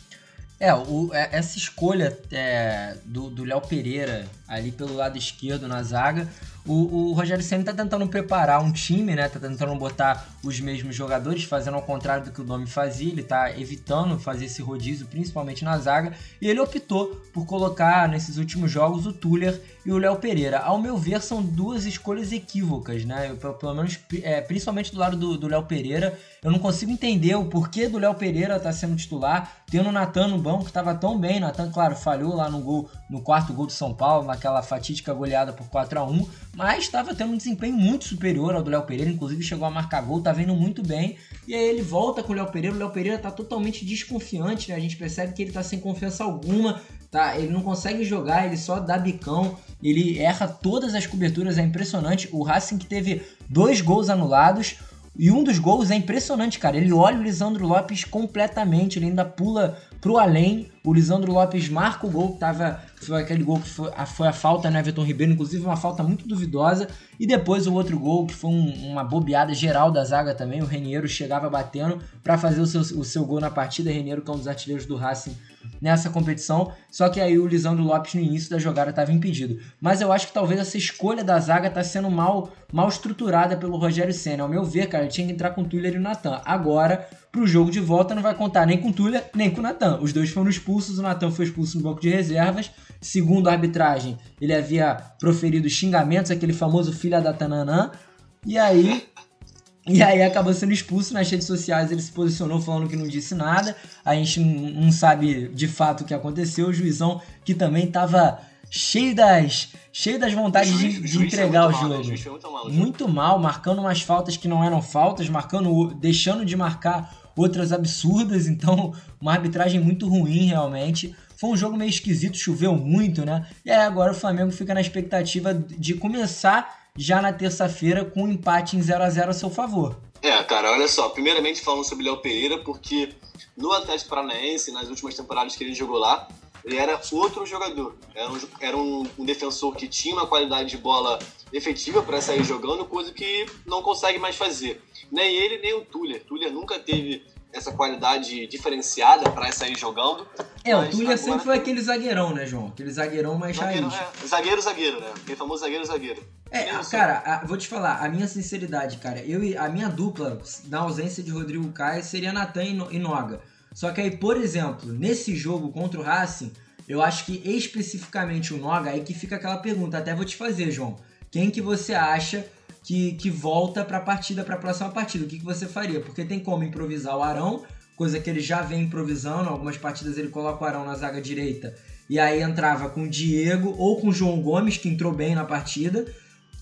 B: É, o, é, essa escolha é, do Léo Pereira ali pelo lado esquerdo na zaga o, o Rogério Senna tá tentando preparar um time, né? Tá tentando botar os mesmos jogadores, fazendo ao contrário do que o Domi fazia. Ele tá evitando fazer esse rodízio, principalmente na zaga. E ele optou por colocar nesses últimos jogos o Tuller e o Léo Pereira. Ao meu ver, são duas escolhas equívocas, né? Eu, pelo menos, é, principalmente do lado do Léo Pereira, eu não consigo entender o porquê do Léo Pereira tá sendo titular, tendo o Natan no banco, que tava tão bem. Natan, claro, falhou lá no gol, no quarto gol do São Paulo, naquela fatídica goleada por 4 a 1 mas estava tendo um desempenho muito superior ao do Léo Pereira, inclusive chegou a marcar gol, tá vindo muito bem. E aí ele volta com o Léo Pereira, o Léo Pereira tá totalmente desconfiante, né? A gente percebe que ele tá sem confiança alguma, tá? Ele não consegue jogar, ele só dá bicão, ele erra todas as coberturas, é impressionante. O Racing que teve dois gols anulados, e um dos gols é impressionante, cara. Ele olha o Lisandro Lopes completamente, ele ainda pula pro além. O Lisandro Lopes marca o gol, que tava, foi aquele gol que foi a, foi a falta né, Everton Ribeiro, inclusive uma falta muito duvidosa. E depois o outro gol, que foi um, uma bobeada geral da zaga também. O Reniero chegava batendo para fazer o seu, o seu gol na partida. Reniero, que é um dos artilheiros do Racing nessa competição. Só que aí o Lisandro Lopes no início da jogada estava impedido. Mas eu acho que talvez essa escolha da zaga está sendo mal, mal estruturada pelo Rogério Senna. Ao meu ver, cara, ele tinha que entrar com o Tuller e o Natan. Agora, pro jogo de volta, não vai contar nem com o Tuller, nem com o Natan. Os dois foram expulsos, o Natan foi expulso no banco de reservas. Segundo a arbitragem, ele havia proferido xingamentos, aquele famoso filha da Tananã. E aí, e aí acabou sendo expulso nas redes sociais, ele se posicionou falando que não disse nada. A gente não sabe de fato o que aconteceu. O juizão que também estava cheio das, cheio das vontades juiz, de, de entregar o jogo. Mal, né? muito, mal, muito mal, marcando umas faltas que não eram faltas, marcando, deixando de marcar outras absurdas. Então, uma arbitragem muito ruim realmente. Foi um jogo meio esquisito, choveu muito, né? E aí agora o Flamengo fica na expectativa de começar já na terça-feira com um empate em 0 a 0 a seu favor.
C: É, cara, olha só. Primeiramente falando sobre Léo Pereira, porque no Atlético Paranaense, nas últimas temporadas que ele jogou lá, ele era outro jogador. Era um, era um, um defensor que tinha uma qualidade de bola efetiva para sair jogando, coisa que não consegue mais fazer. Nem ele, nem o Tuller. Tuller nunca teve essa qualidade diferenciada para sair jogando.
B: É, o Tuller sempre foi aquele zagueirão, né, João? Aquele zagueirão mais
C: zagueiro, raiz. É, zagueiro, zagueiro, né? Aquele famoso zagueiro, zagueiro.
B: É, cara, a, vou te falar, a minha sinceridade, cara, eu a minha dupla, na ausência de Rodrigo Caio, seria Natan e Noga. Só que aí, por exemplo, nesse jogo contra o Racing, eu acho que especificamente o Noga, aí que fica aquela pergunta, até vou te fazer, João. Quem que você acha que, que volta para a partida, para a próxima partida. O que, que você faria? Porque tem como improvisar o Arão, coisa que ele já vem improvisando. Algumas partidas ele coloca o Arão na zaga direita e aí entrava com o Diego ou com o João Gomes, que entrou bem na partida.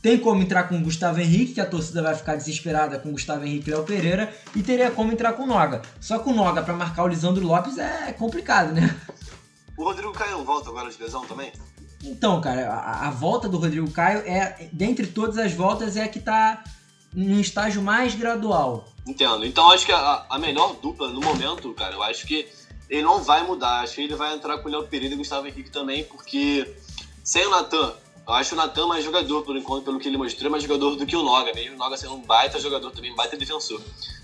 B: Tem como entrar com o Gustavo Henrique, que a torcida vai ficar desesperada com o Gustavo Henrique e Léo Pereira. E teria como entrar com o Noga. Só que o Noga para marcar o Lisandro Lopes é complicado, né?
C: O Rodrigo Caio volta agora de lesão também?
B: Então, cara, a, a, volta do Rodrigo Caio é, dentre todas as voltas, é a que tá num estágio mais gradual.
C: Entendo. Então acho que a, a melhor dupla no momento, cara, eu acho que ele não vai mudar. Acho que ele vai entrar com o Léo Pereira e o Gustavo Henrique também, porque sem o Natan, eu acho o Natan mais jogador, por enquanto, pelo que ele mostrou, mais jogador do que o Noga, mesmo o Noga sendo um baita jogador também, um baita defensor.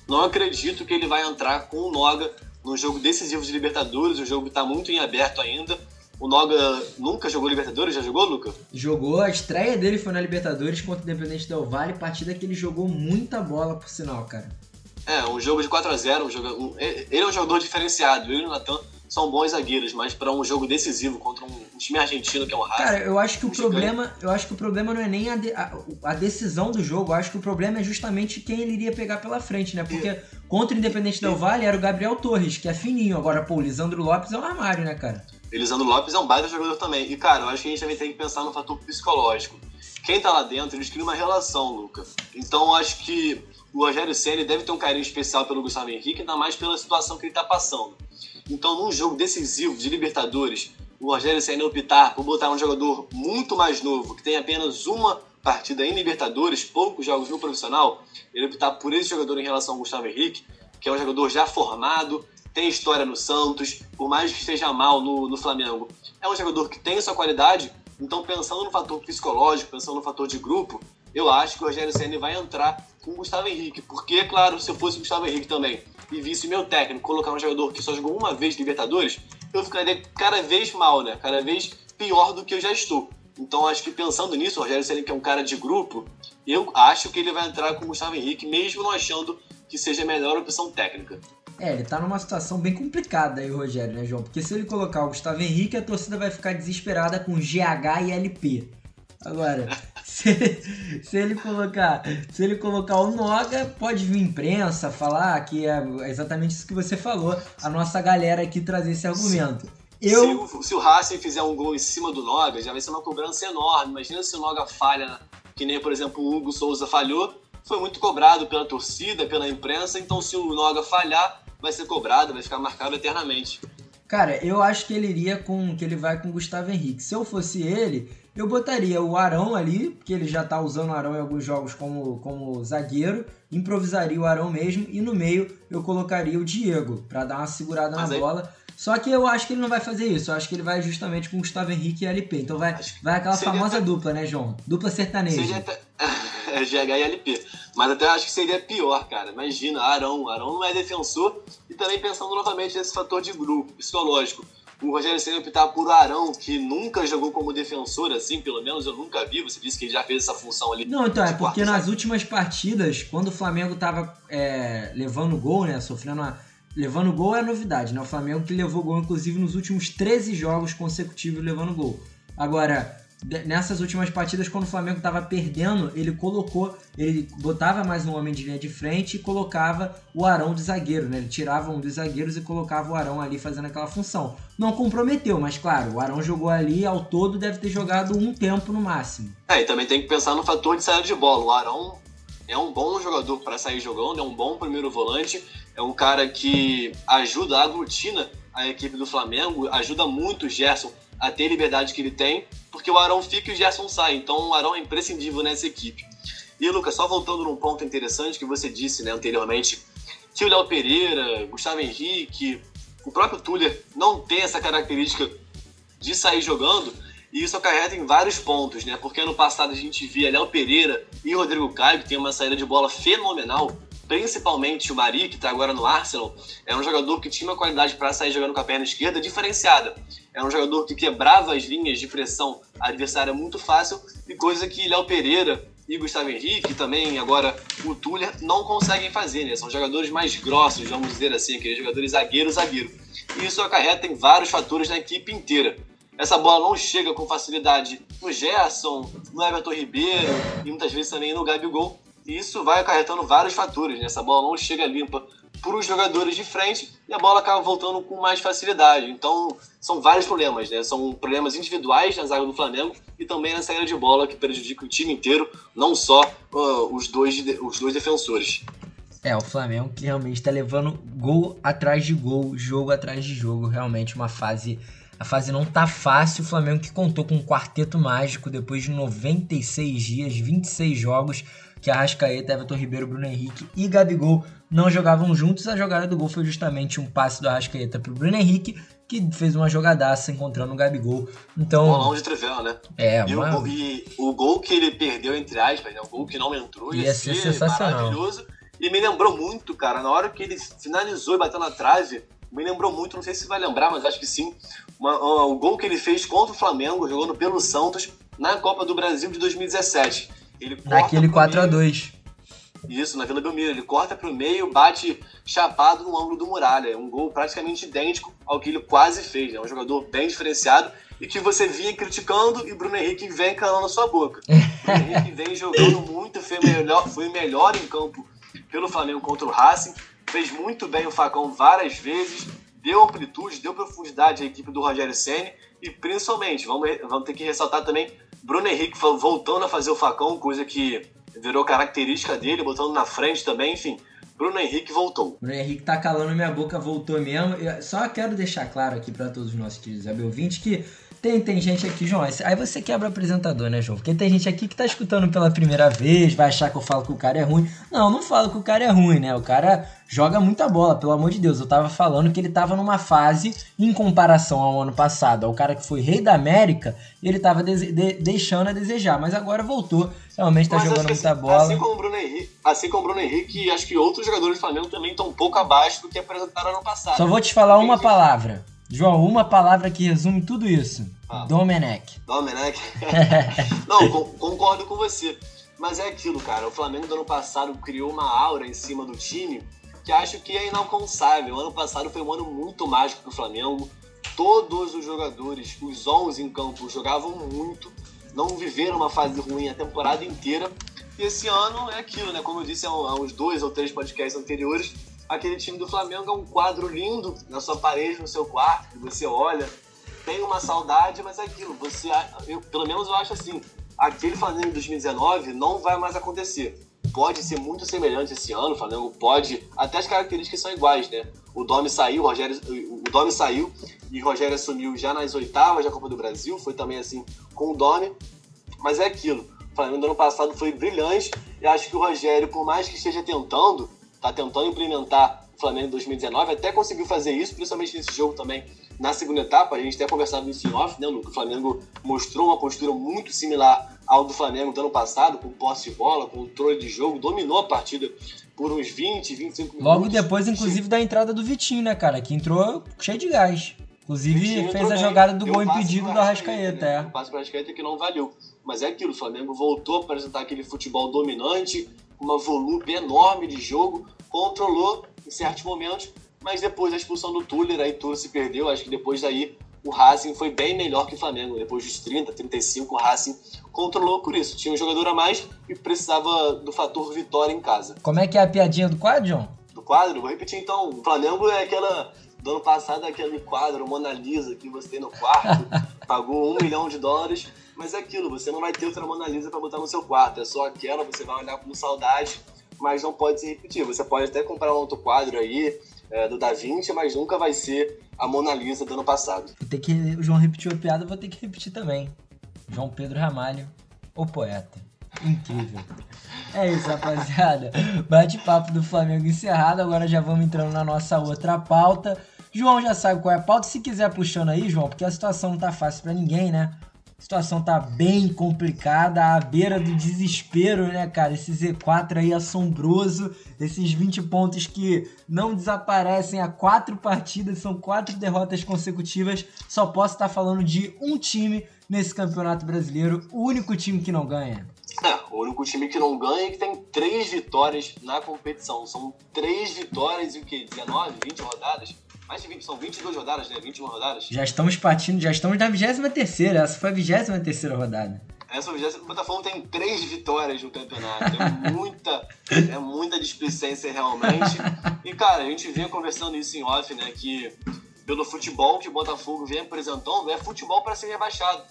C: não acredito que ele vai entrar com o Noga no jogo decisivo de Libertadores. O jogo está muito em aberto ainda. O Noga nunca jogou Libertadores, já jogou, Luca?
B: Jogou, a estreia dele foi na Libertadores contra o Independente Del Valle, partida que ele jogou muita bola, por sinal, cara.
C: É, um jogo de 4 a 0 um jogo, um, ele é um jogador diferenciado, ele e o Natan são bons zagueiros, mas para um jogo decisivo contra um time argentino que é um
B: Racing. Cara, eu acho que um o problema, eu acho que o problema não é nem a, de, a, a, decisão do jogo, eu acho que o problema é justamente quem ele iria pegar pela frente, né? Porque contra o Independente Del Valle era o Gabriel Torres, que é fininho, agora pô, o Lisandro Lopes é um armário, né, cara?
C: Elisandro Lopes é um baita jogador também. E, cara, eu acho que a gente também tem que pensar no fator psicológico. Quem tá lá dentro, eles criam uma relação, Luca. Então, eu acho que o Rogério Senna deve ter um carinho especial pelo Gustavo Henrique, ainda mais pela situação que ele tá passando. Então, num jogo decisivo de Libertadores, o Rogério Senna optar por botar um jogador muito mais novo, que tem apenas uma partida em Libertadores, poucos jogos no profissional, ele optar por esse jogador em relação ao Gustavo Henrique, que é um jogador já formado, tem história no Santos, por mais que esteja mal no, no Flamengo, é um jogador que tem sua qualidade. Então, pensando no fator psicológico, pensando no fator de grupo, eu acho que o Rogério Senna vai entrar com o Gustavo Henrique. Porque, claro, se eu fosse o Gustavo Henrique também e visse meu técnico colocar um jogador que só jogou uma vez Libertadores, eu ficaria cada vez mal, né? Cada vez pior do que eu já estou. Então, acho que pensando nisso, o Rogério Senna, que é um cara de grupo, eu acho que ele vai entrar com o Gustavo Henrique, mesmo não achando que seja a melhor opção técnica.
B: É, ele tá numa situação bem complicada aí, o Rogério, né, João? Porque se ele colocar o Gustavo Henrique, a torcida vai ficar desesperada com GH e LP. Agora, *laughs* se, se, ele colocar, se ele colocar o Noga, pode vir imprensa falar que é exatamente isso que você falou, a nossa galera aqui trazer esse argumento.
C: Eu... Se, se o Racing fizer um gol em cima do Noga, já vai ser uma cobrança enorme. Imagina se o Noga falha, que nem, por exemplo, o Hugo Souza falhou, foi muito cobrado pela torcida, pela imprensa, então se o Noga falhar, vai ser cobrado, vai ficar marcado eternamente.
B: Cara, eu acho que ele iria com. que ele vai com o Gustavo Henrique. Se eu fosse ele, eu botaria o Arão ali, que ele já tá usando o Arão em alguns jogos como, como zagueiro, improvisaria o Arão mesmo, e no meio eu colocaria o Diego, para dar uma segurada Mas na aí... bola. Só que eu acho que ele não vai fazer isso. Eu acho que ele vai justamente com o Gustavo Henrique e LP. Então vai, vai aquela famosa até... dupla, né, João? Dupla sertaneja.
C: Seria até... *laughs* é GH e LP. Mas até acho que seria pior, cara. Imagina, Arão. Arão não é defensor. E também pensando novamente nesse fator de grupo, psicológico. O Rogério Senna optar por Arão, que nunca jogou como defensor, assim, pelo menos eu nunca vi. Você disse que ele já fez essa função ali.
B: Não, então, é porque nas últimas partidas, quando o Flamengo tava é, levando gol, né, sofrendo uma... Levando gol é novidade, né? O Flamengo que levou gol, inclusive, nos últimos 13 jogos consecutivos levando gol. Agora, nessas últimas partidas, quando o Flamengo estava perdendo, ele colocou, ele botava mais um homem de linha de frente e colocava o Arão de zagueiro, né? Ele tirava um dos zagueiros e colocava o Arão ali fazendo aquela função. Não comprometeu, mas claro, o Arão jogou ali, ao todo deve ter jogado um tempo no máximo.
C: É, e também tem que pensar no fator de saída de bola. O Arão é um bom jogador para sair jogando, é um bom primeiro volante, é um cara que ajuda, aglutina a equipe do Flamengo, ajuda muito o Gerson a ter a liberdade que ele tem, porque o Arão fica e o Gerson sai. Então o Arão é imprescindível nessa equipe. E Lucas, só voltando num ponto interessante que você disse né, anteriormente, que o Léo Pereira, Gustavo Henrique, o próprio Tuller não tem essa característica de sair jogando, e isso acarreta em vários pontos, né? Porque ano passado a gente via Léo Pereira e Rodrigo Caio, que tem uma saída de bola fenomenal, principalmente o Mari, que está agora no Arsenal, é um jogador que tinha uma qualidade para sair jogando com a perna esquerda diferenciada. É um jogador que quebrava as linhas de pressão adversária muito fácil, e coisa que Léo Pereira e Gustavo Henrique, também agora o Tuller, não conseguem fazer, né? São jogadores mais grossos, vamos dizer assim, aqueles jogadores zagueiro-zagueiro. E isso acarreta em vários fatores na equipe inteira. Essa bola não chega com facilidade no Gerson, no Everton Ribeiro e muitas vezes também no Gabigol, e isso vai acarretando vários fatores, né? Essa bola não chega limpa para os jogadores de frente e a bola acaba voltando com mais facilidade. Então, são vários problemas, né? São problemas individuais na zaga do Flamengo e também na saída de bola que prejudica o time inteiro, não só uh, os, dois, os dois defensores.
B: É, o Flamengo que realmente está levando gol atrás de gol, jogo atrás de jogo, realmente uma fase a fase não tá fácil. O Flamengo que contou com um quarteto mágico depois de 96 dias, 26 jogos, que Arrascaeta, Everton Ribeiro, Bruno Henrique e Gabigol não jogavam juntos. A jogada do gol foi justamente um passe do Arrascaeta pro Bruno Henrique, que fez uma jogadaça encontrando o Gabigol. Então,
C: Bolão de trivela, né?
B: É,
C: e,
B: uma...
C: o, e o gol que ele perdeu, entre aspas, né? o gol que não entrou, ia, ia ser, ser sensacional. maravilhoso. E me lembrou muito, cara, na hora que ele finalizou e bateu na trave, me lembrou muito, não sei se vai lembrar, mas acho que sim, uma, uma, o gol que ele fez contra o Flamengo, jogando pelo Santos, na Copa do Brasil de 2017.
B: Ele Naquele 4x2.
C: Isso, na Vila Belmiro. Ele corta pro meio, bate chapado no ângulo do Muralha. É um gol praticamente idêntico ao que ele quase fez. É né? um jogador bem diferenciado e que você vinha criticando e Bruno Henrique vem calando a sua boca. *laughs* Bruno Henrique vem jogando muito, foi melhor, foi melhor em campo pelo Flamengo contra o Racing, fez muito bem o Facão várias vezes, deu amplitude, deu profundidade à equipe do Rogério Senni e principalmente, vamos, vamos ter que ressaltar também, Bruno Henrique voltando a fazer o Facão, coisa que virou característica dele, botando na frente também, enfim. Bruno Henrique voltou.
B: Bruno Henrique tá calando minha boca, voltou mesmo. Eu só quero deixar claro aqui para todos os nossos queridos 20 que tem, tem gente aqui, João. Aí você quebra o apresentador, né, João? Porque tem gente aqui que tá escutando pela primeira vez, vai achar que eu falo que o cara é ruim. Não, não falo que o cara é ruim, né? O cara joga muita bola, pelo amor de Deus. Eu tava falando que ele tava numa fase, em comparação ao ano passado, ao cara que foi rei da América, ele tava de de deixando a desejar. Mas agora voltou, realmente tá Mas jogando muita
C: assim,
B: bola.
C: Assim como o Bruno Henrique, assim como o Bruno Henrique, acho que outros jogadores do Flamengo também estão um pouco abaixo do que apresentaram ano passado.
B: Só vou te falar uma palavra. João, uma palavra que resume tudo isso. Ah. Domenech.
C: Domenech? *laughs* Não, concordo com você. Mas é aquilo, cara. O Flamengo do ano passado criou uma aura em cima do time que acho que é inalcançável. O ano passado foi um ano muito mágico pro Flamengo. Todos os jogadores, os 11 em campo, jogavam muito. Não viveram uma fase ruim a temporada inteira. E esse ano é aquilo, né? Como eu disse há uns dois ou três podcasts anteriores, aquele time do Flamengo é um quadro lindo na sua parede, no seu quarto, que você olha, tem uma saudade, mas é aquilo, você, eu, pelo menos eu acho assim, aquele Flamengo de 2019 não vai mais acontecer. Pode ser muito semelhante esse ano, o Flamengo pode, até as características são iguais, né? O Domi saiu, o Rogério, o Domi saiu e o Rogério assumiu já nas oitavas da Copa do Brasil, foi também assim com o Domi, mas é aquilo. O Flamengo do ano passado foi brilhante e acho que o Rogério, por mais que esteja tentando, tá tentando implementar o Flamengo em 2019, até conseguiu fazer isso, principalmente nesse jogo também, na segunda etapa, a gente até conversado nisso em off, né, Luca? O Flamengo mostrou uma postura muito similar ao do Flamengo do ano passado, com posse de bola, controle de jogo, dominou a partida por uns 20, 25 minutos.
B: Logo depois, inclusive, da entrada do Vitinho, né, cara? Que entrou cheio de gás. Inclusive, fez a jogada do gol impedido do Arrascaeta, né? é.
C: O passe para Arrascaeta que não valeu. Mas é aquilo, o Flamengo voltou a apresentar aquele futebol dominante, uma volume enorme de jogo, controlou em certos momentos, mas depois da expulsão do Tuller, aí tudo se perdeu. Acho que depois daí o Racing foi bem melhor que o Flamengo. Depois dos 30, 35, o Racing controlou por isso. Tinha um jogador a mais e precisava do fator vitória em casa.
B: Como é que é a piadinha do quadro, John?
C: Do quadro? Vou repetir então. O Flamengo é aquela. Do ano passado, aquele quadro Mona Lisa que você tem no quarto, *laughs* pagou um milhão de dólares, mas é aquilo, você não vai ter outra Mona Lisa para botar no seu quarto, é só aquela, você vai olhar com saudade mas não pode se repetir. Você pode até comprar um outro quadro aí é, do Da Vinci, mas nunca vai ser a Mona Lisa do ano passado.
B: Ter que, o João repetiu a piada, vou ter que repetir também. João Pedro Ramalho, o poeta. Incrível. É isso, rapaziada. Bate-papo do Flamengo encerrado. Agora já vamos entrando na nossa outra pauta. João já sabe qual é a pauta. Se quiser puxando aí, João, porque a situação não tá fácil para ninguém, né? A situação tá bem complicada, à beira do desespero, né, cara? Esse Z4 aí assombroso, esses 20 pontos que não desaparecem há quatro partidas, são quatro derrotas consecutivas. Só posso estar falando de um time nesse campeonato brasileiro, o único time que não ganha.
C: É, o único time que não ganha é que tem três vitórias na competição. São três vitórias em o quê? 19, 20 rodadas? Mais de 20, são 22 rodadas, né? 21 rodadas.
B: Já estamos partindo, já estamos na 23 Essa foi a 23 rodada.
C: Essa 20 o Botafogo tem três vitórias no campeonato. É *laughs* muita, é muita displicência realmente. E, cara, a gente vinha conversando isso em off, né? Que pelo futebol que o Botafogo vem apresentando, é futebol para ser rebaixado.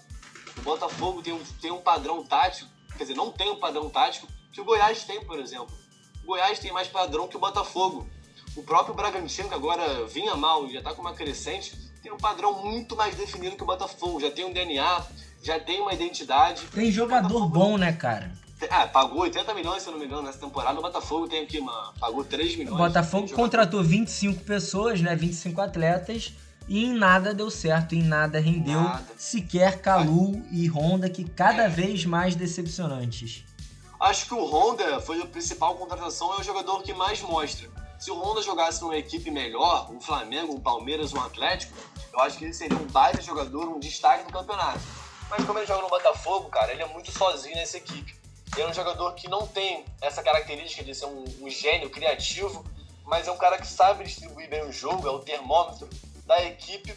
C: O Botafogo tem um, tem um padrão tático, quer dizer, não tem um padrão tático que o Goiás tem, por exemplo. O Goiás tem mais padrão que o Botafogo. O próprio Bragantino, que agora vinha mal e já está com uma crescente, tem um padrão muito mais definido que o Botafogo. Já tem um DNA, já tem uma identidade.
B: Tem jogador bom, né, cara?
C: Ah, pagou 80 milhões, se eu não me engano, nessa temporada. O Botafogo tem aqui, uma, pagou 3 milhões.
B: O Botafogo contratou 25 pessoas, né? 25 atletas. E em nada deu certo, em nada rendeu. Nada. Sequer Calu e Honda, que cada vez mais decepcionantes.
C: Acho que o Honda foi a principal contratação, é o jogador que mais mostra. Se o Honda jogasse numa equipe melhor, um Flamengo, um Palmeiras, um Atlético, eu acho que ele seria um baita jogador, um destaque do campeonato. Mas como ele joga no Botafogo, cara, ele é muito sozinho nessa equipe. Ele é um jogador que não tem essa característica de ser um, um gênio criativo, mas é um cara que sabe distribuir bem o jogo, é o termômetro da equipe,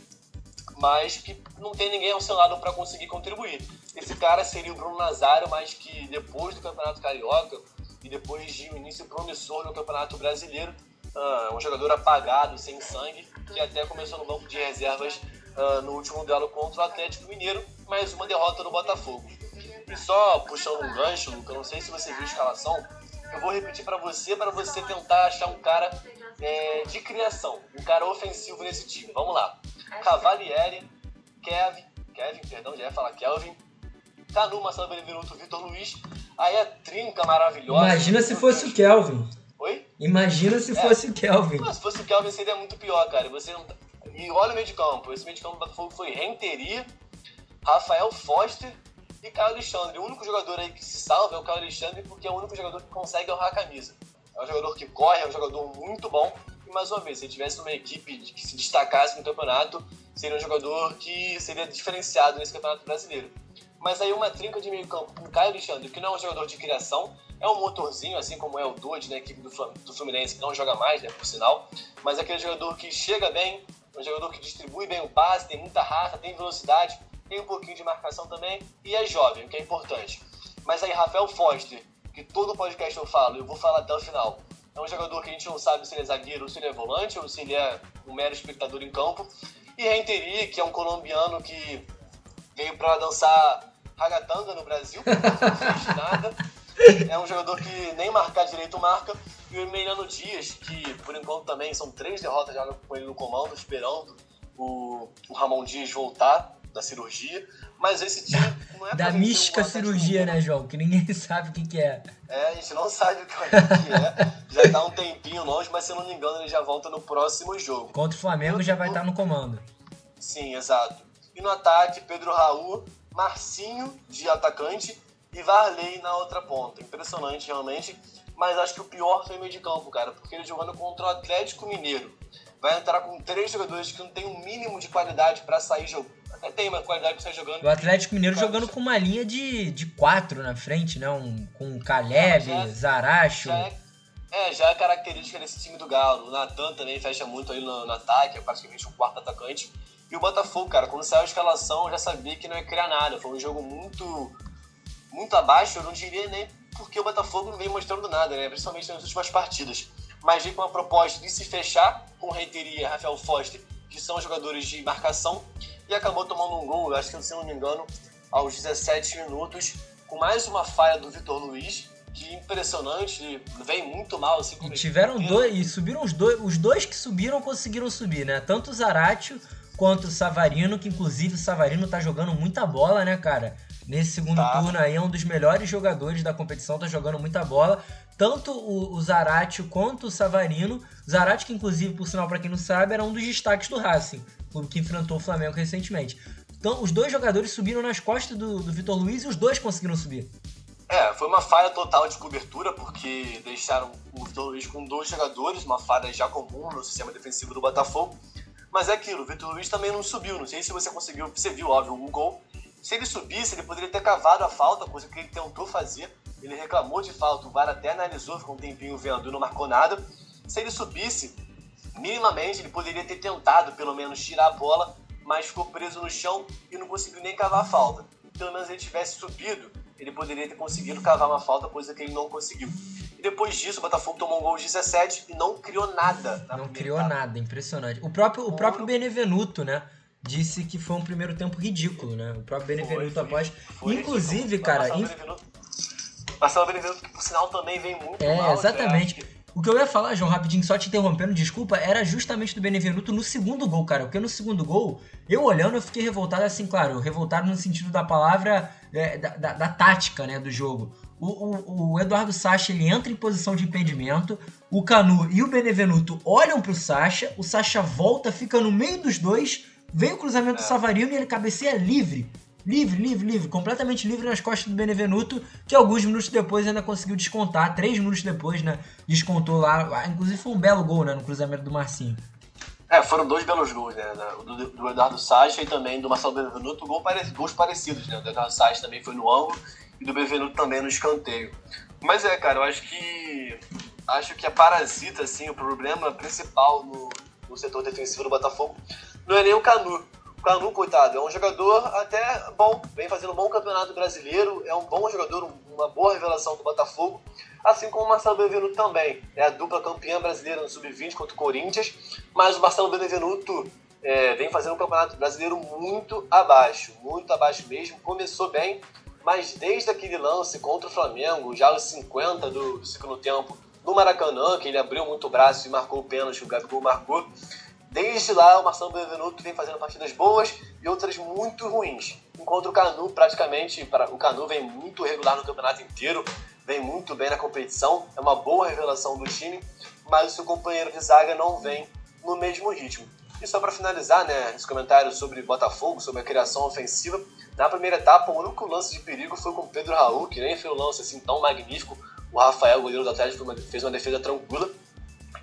C: mas que não tem ninguém ao seu lado para conseguir contribuir. Esse cara seria o Bruno Nazário, mas que depois do Campeonato Carioca e depois de um início promissor no Campeonato Brasileiro, uh, um jogador apagado, sem sangue, que até começou no banco de reservas uh, no último duelo contra o Atlético Mineiro, mais uma derrota no Botafogo. E só puxando um gancho, Luca, eu não sei se você viu a escalação, eu vou repetir para você, para você tentar achar um cara é, de criação, um cara ofensivo nesse time. Vamos lá. Cavalieri, Kevin, Kevin, perdão, já ia falar Kelvin, Canu, Marcelo Benevenuto, Vitor Luiz, aí a trinca maravilhosa.
B: Imagina se fosse o Kelvin.
C: Oi?
B: Imagina se é. fosse o Kelvin.
C: Não, se fosse o Kelvin seria muito pior, cara. Você não... Tá- e olha o meio de campo. Esse meio de campo do Botafogo foi Renteria, Rafael Foster e Caio Alexandre. O único jogador aí que se salva é o Caio Alexandre porque é o único jogador que consegue honrar a camisa. É um jogador que corre, é um jogador muito bom. E mais uma vez, se ele tivesse uma equipe que se destacasse no campeonato, seria um jogador que seria diferenciado nesse campeonato brasileiro. Mas aí uma trinca de meio campo com Caio Alexandre, que não é um jogador de criação, é um motorzinho, assim como é o Dodge na equipe do Fluminense, que não joga mais, né, por sinal, mas é aquele jogador que chega bem, é um jogador que distribui bem o passe, tem muita raça, tem velocidade, tem um pouquinho de marcação também e é jovem, o que é importante. Mas aí Rafael Foster, que todo podcast eu falo, eu vou falar até o final, é um jogador que a gente não sabe se ele é zagueiro, se ele é volante, ou se ele é um mero espectador em campo. E Renteri, que é um colombiano que veio para dançar ragatanga no Brasil, não fez nada. É um jogador que nem marcar direito marca. E o Emiliano Dias, que por enquanto também são três derrotas já com ele no comando, esperando o, o Ramon Dias voltar da cirurgia. Mas esse time não é
B: Da mística um cirurgia, né, João? Que ninguém *laughs* sabe o que, que é.
C: É, a gente não sabe o que é. Já tá um tempinho longe, mas se eu não me engano, ele já volta no próximo jogo.
B: Contra o Flamengo já vai estar no comando.
C: Sim, exato. E no ataque, Pedro Raul, Marcinho de atacante e Varley na outra ponta. Impressionante, realmente. Mas acho que o pior foi o meio de campo, cara, porque ele jogando contra o Atlético Mineiro. Vai entrar com três jogadores que não tem um mínimo de qualidade para sair jogando. Até tem uma qualidade para sair jogando.
B: O Atlético Mineiro jogando com uma linha de, de quatro na frente, né? Um, com Caleb, é, Zaracho.
C: Já é, é, já é característica desse time do Galo. O Natan também fecha muito aí no, no ataque, é praticamente o quarto atacante. E o Botafogo, cara, quando saiu a escalação, eu já sabia que não ia criar nada. Foi um jogo muito muito abaixo, eu não diria nem porque o Botafogo não vem mostrando nada, né? Principalmente nas últimas partidas. Mas veio com uma proposta de se fechar com Reiteria e Rafael Foster, que são jogadores de marcação, e acabou tomando um gol, acho que se não me engano, aos 17 minutos, com mais uma falha do Vitor Luiz, que impressionante, vem muito mal assim
B: E tiveram dois, e subiram os dois, os dois que subiram conseguiram subir, né? Tanto o Zaratio quanto o Savarino, que inclusive o Savarino tá jogando muita bola, né, cara? Nesse segundo tá. turno aí é um dos melhores jogadores da competição, tá jogando muita bola. Tanto o, o Zaratio quanto o Savarino. Zaratio, que inclusive, por sinal, para quem não sabe, era um dos destaques do Racing, clube que enfrentou o Flamengo recentemente. Então, os dois jogadores subiram nas costas do, do Vitor Luiz e os dois conseguiram subir.
C: É, foi uma falha total de cobertura, porque deixaram o Vitor Luiz com dois jogadores, uma falha já comum no sistema defensivo do Botafogo. Mas é aquilo, o Vitor Luiz também não subiu. Não sei se você conseguiu, você viu, óbvio, o gol. Se ele subisse, ele poderia ter cavado a falta, coisa que ele tentou fazer. Ele reclamou de falta, o VAR até analisou, ficou um tempinho vendo e não marcou nada. Se ele subisse, minimamente, ele poderia ter tentado pelo menos tirar a bola, mas ficou preso no chão e não conseguiu nem cavar a falta. Pelo menos ele tivesse subido, ele poderia ter conseguido cavar uma falta, coisa que ele não conseguiu. E depois disso, o Botafogo tomou um gol de 17 e não criou nada.
B: não criou etapa. nada, impressionante. O próprio, o próprio Benevenuto, né? Disse que foi um primeiro tempo ridículo, né? O próprio Benevenuto após. Foi, Inclusive, cara.
C: Marcelo. Benevenuto, Marcelo Benevenuto, que por sinal também vem muito
B: é,
C: mal.
B: É, exatamente. O que eu ia falar, João, rapidinho, só te interrompendo, desculpa, era justamente do Benevenuto no segundo gol, cara. Porque no segundo gol, eu olhando, eu fiquei revoltado, assim, claro, revoltado no sentido da palavra, é, da, da, da, tática, né, do jogo. O, o, o, Eduardo Sacha, ele entra em posição de impedimento, o Canu e o Benevenuto olham pro Sacha, o Sacha volta, fica no meio dos dois, Vem o cruzamento é. do Savarino e ele cabeceia livre. livre, livre, livre, completamente livre nas costas do Benevenuto, que alguns minutos depois ainda conseguiu descontar, três minutos depois, né? Descontou lá, inclusive foi um belo gol, né? No cruzamento do Marcinho.
C: É, foram dois belos gols, né? Do, do Eduardo Sacha e também do Marcelo Benevenuto, gol pare... gols parecidos, né? O Eduardo Sacha também foi no ângulo e do Benevenuto também no escanteio. Mas é, cara, eu acho que. Acho que a parasita, assim, o problema principal no, no setor defensivo do Botafogo não é nem o Canu. O Canu, coitado, é um jogador até bom, vem fazendo um bom campeonato brasileiro, é um bom jogador, uma boa revelação do Botafogo, assim como o Marcelo Benevenuto também. É a dupla campeã brasileira no Sub-20 contra o Corinthians, mas o Marcelo Benevenuto é, vem fazendo um campeonato brasileiro muito abaixo, muito abaixo mesmo. Começou bem, mas desde aquele lance contra o Flamengo, já aos 50 do, do segundo tempo, no Maracanã, que ele abriu muito o braço e marcou o pênalti, o Gabigol marcou, Desde lá, o Marcelo Benevenuto vem fazendo partidas boas e outras muito ruins. Enquanto o Canu, praticamente, o Canu vem muito regular no campeonato inteiro, vem muito bem na competição, é uma boa revelação do time, mas o seu companheiro de zaga não vem no mesmo ritmo. E só para finalizar, né, esse comentário sobre Botafogo, sobre a criação ofensiva, na primeira etapa, o único lance de perigo foi com Pedro Raul, que nem foi um lance assim tão magnífico. O Rafael, goleiro do Atlético, fez uma defesa tranquila,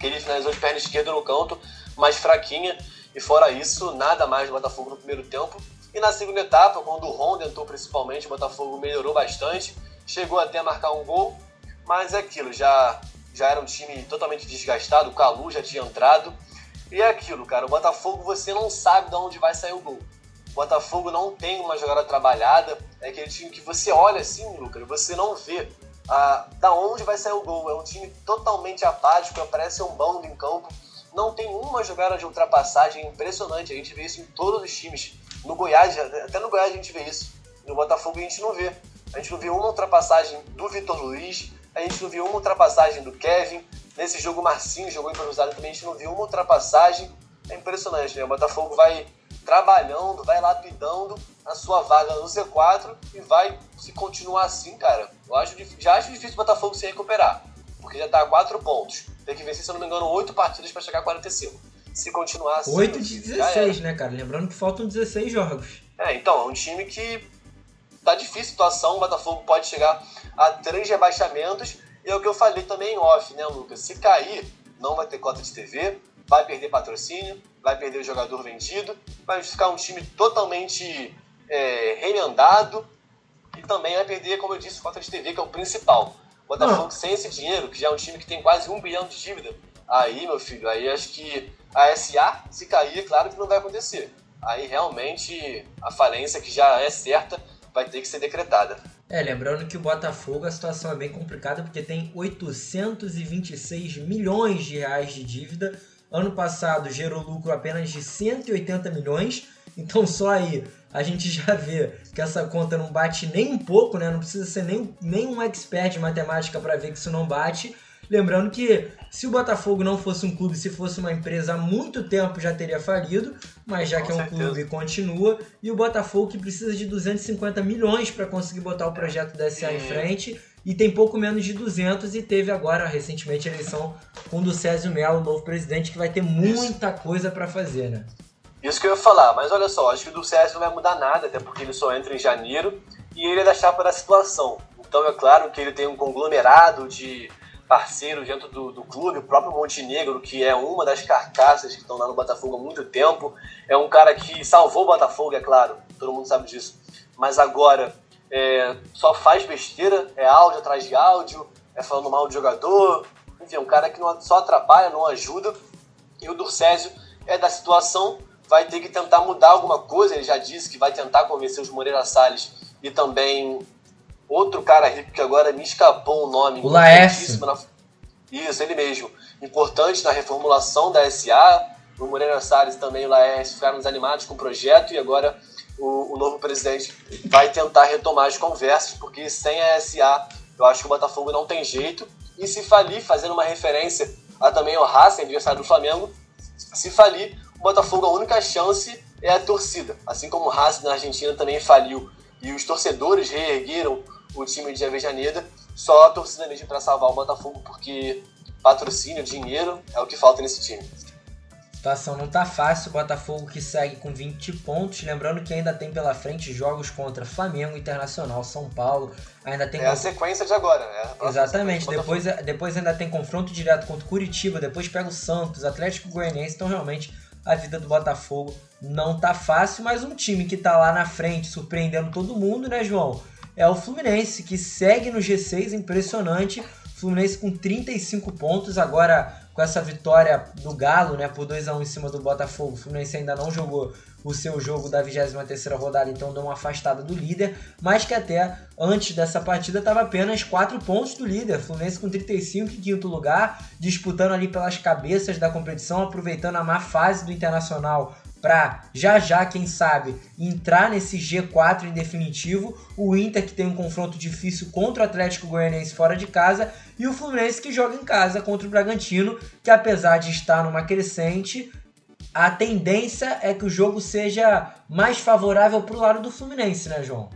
C: ele finalizou de perna esquerda no canto, mais fraquinha. E fora isso, nada mais do Botafogo no primeiro tempo. E na segunda etapa, quando o Ronda entrou principalmente, o Botafogo melhorou bastante, chegou até a marcar um gol, mas é aquilo, já, já era um time totalmente desgastado, o Calu já tinha entrado. E é aquilo, cara, o Botafogo você não sabe de onde vai sair o gol. O Botafogo não tem uma jogada trabalhada, é aquele time que você olha assim, Lucas, você não vê ah, da onde vai sair o gol. É um time totalmente apático, parece um bando em campo não tem uma jogada de ultrapassagem impressionante. A gente vê isso em todos os times. No Goiás, até no Goiás a gente vê isso. No Botafogo a gente não vê. A gente não viu uma ultrapassagem do Vitor Luiz, a gente não viu uma ultrapassagem do Kevin. Nesse jogo o Marcinho jogou improvisado também, a gente não viu uma ultrapassagem. É impressionante, né? O Botafogo vai trabalhando, vai lapidando a sua vaga no Z4 e vai se continuar assim, cara. Eu acho, já acho difícil o Botafogo se recuperar, porque já está a 4 pontos. Tem que vencer, se eu não me engano, 8 partidas para chegar a 45. Se continuar assim.
B: 8 de 16, né, cara? Lembrando que faltam 16 jogos.
C: É, então, é um time que tá difícil a situação. O Botafogo pode chegar a três rebaixamentos. E é o que eu falei também em off, né, Lucas? Se cair, não vai ter cota de TV, vai perder patrocínio, vai perder o jogador vendido, vai ficar um time totalmente é, remendado e também vai perder, como eu disse, cota de TV, que é o principal. Botafogo ah. sem esse dinheiro, que já é um time que tem quase um bilhão de dívida, aí, meu filho, aí acho que a SA, se cair, é claro que não vai acontecer. Aí realmente a falência, que já é certa, vai ter que ser decretada.
B: É, lembrando que o Botafogo a situação é bem complicada porque tem 826 milhões de reais de dívida. Ano passado gerou lucro apenas de 180 milhões. Então só aí a gente já vê que essa conta não bate nem um pouco, né? Não precisa ser nem, nem um expert de matemática para ver que isso não bate. Lembrando que se o Botafogo não fosse um clube, se fosse uma empresa há muito tempo já teria falido, mas já Com que é um certeza. clube continua. E o Botafogo que precisa de 250 milhões para conseguir botar o projeto da SA em frente e tem pouco menos de 200 e teve agora recentemente a eleição com o do Césio Melo, novo presidente, que vai ter muita coisa para fazer, né?
C: Isso que eu ia falar, mas olha só, acho que o do CS não vai mudar nada, até porque ele só entra em janeiro e ele é da chapa da situação. Então é claro que ele tem um conglomerado de parceiros dentro do, do clube, o próprio Montenegro, que é uma das carcaças que estão lá no Botafogo há muito tempo, é um cara que salvou o Botafogo, é claro, todo mundo sabe disso, mas agora é, só faz besteira, é áudio atrás de áudio, é falando mal do jogador, enfim, é um cara que não, só atrapalha, não ajuda, e o Durcésio é da situação, vai ter que tentar mudar alguma coisa. Ele já disse que vai tentar convencer os Moreira Salles e também outro cara rico que agora me escapou o nome.
B: O Laércio. Na...
C: Isso, ele mesmo. Importante na reformulação da SA. O Moreira Salles também o Laércio ficaram desanimados com o projeto e agora o, o, novo presidente vai tentar retomar as conversas, porque sem a SA eu acho que o Botafogo não tem jeito. E se falir, fazendo uma referência a também ao Racing, adversário do Flamengo, se falir, o Botafogo, a única chance é a torcida. Assim como o Racing na Argentina também faliu e os torcedores reergueram o time de Avejaneda, só a torcida mesmo para salvar o Botafogo, porque patrocínio, dinheiro é o que falta nesse time.
B: situação não tá fácil. O Botafogo que segue com 20 pontos. Lembrando que ainda tem pela frente jogos contra Flamengo, Internacional, São Paulo. Ainda tem
C: é a sequência de agora, né?
B: Exatamente. Depois, depois ainda tem confronto direto contra o Curitiba. Depois pega o Santos, Atlético Goianiense. Então, realmente, a vida do Botafogo não tá fácil. Mas um time que tá lá na frente, surpreendendo todo mundo, né, João? É o Fluminense, que segue no G6, impressionante. Fluminense com 35 pontos. Agora com essa vitória do Galo, né, por 2 a 1 em cima do Botafogo, o Fluminense ainda não jogou o seu jogo da 23ª rodada, então deu uma afastada do líder, mas que até antes dessa partida estava apenas 4 pontos do líder, Fluminense com 35 em quinto lugar, disputando ali pelas cabeças da competição, aproveitando a má fase do Internacional para já já, quem sabe, entrar nesse G4 em definitivo. O Inter que tem um confronto difícil contra o Atlético Goianiense fora de casa e o Fluminense que joga em casa contra o Bragantino, que apesar de estar numa crescente, a tendência é que o jogo seja mais favorável para o lado do Fluminense, né, João?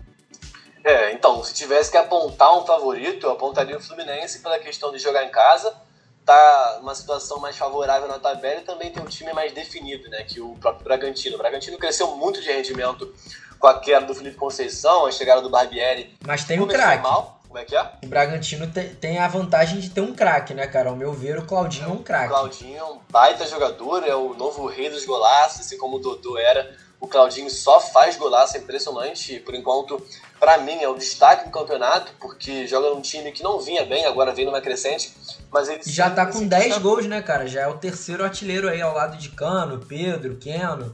C: É, então, se tivesse que apontar um favorito, eu apontaria o Fluminense pela questão de jogar em casa tá numa situação mais favorável na tabela e também tem um time mais definido, né, que o próprio Bragantino. O Bragantino cresceu muito de rendimento com a queda do Felipe Conceição, a chegada do Barbieri.
B: Mas tem o craque.
C: Como é que é?
B: O Bragantino tem a vantagem de ter um craque, né, cara? Ao meu ver, o Claudinho é um craque. O
C: Claudinho é um baita jogador, é o novo rei dos golaços, assim como o Dodô era. O Claudinho só faz golaço, é impressionante. Por enquanto, para mim, é o destaque do campeonato, porque joga num time que não vinha bem, agora vem numa crescente. Mas ele
B: já tá com 10 gols, né, cara? Já é o terceiro artilheiro aí ao lado de Cano, Pedro, Keno.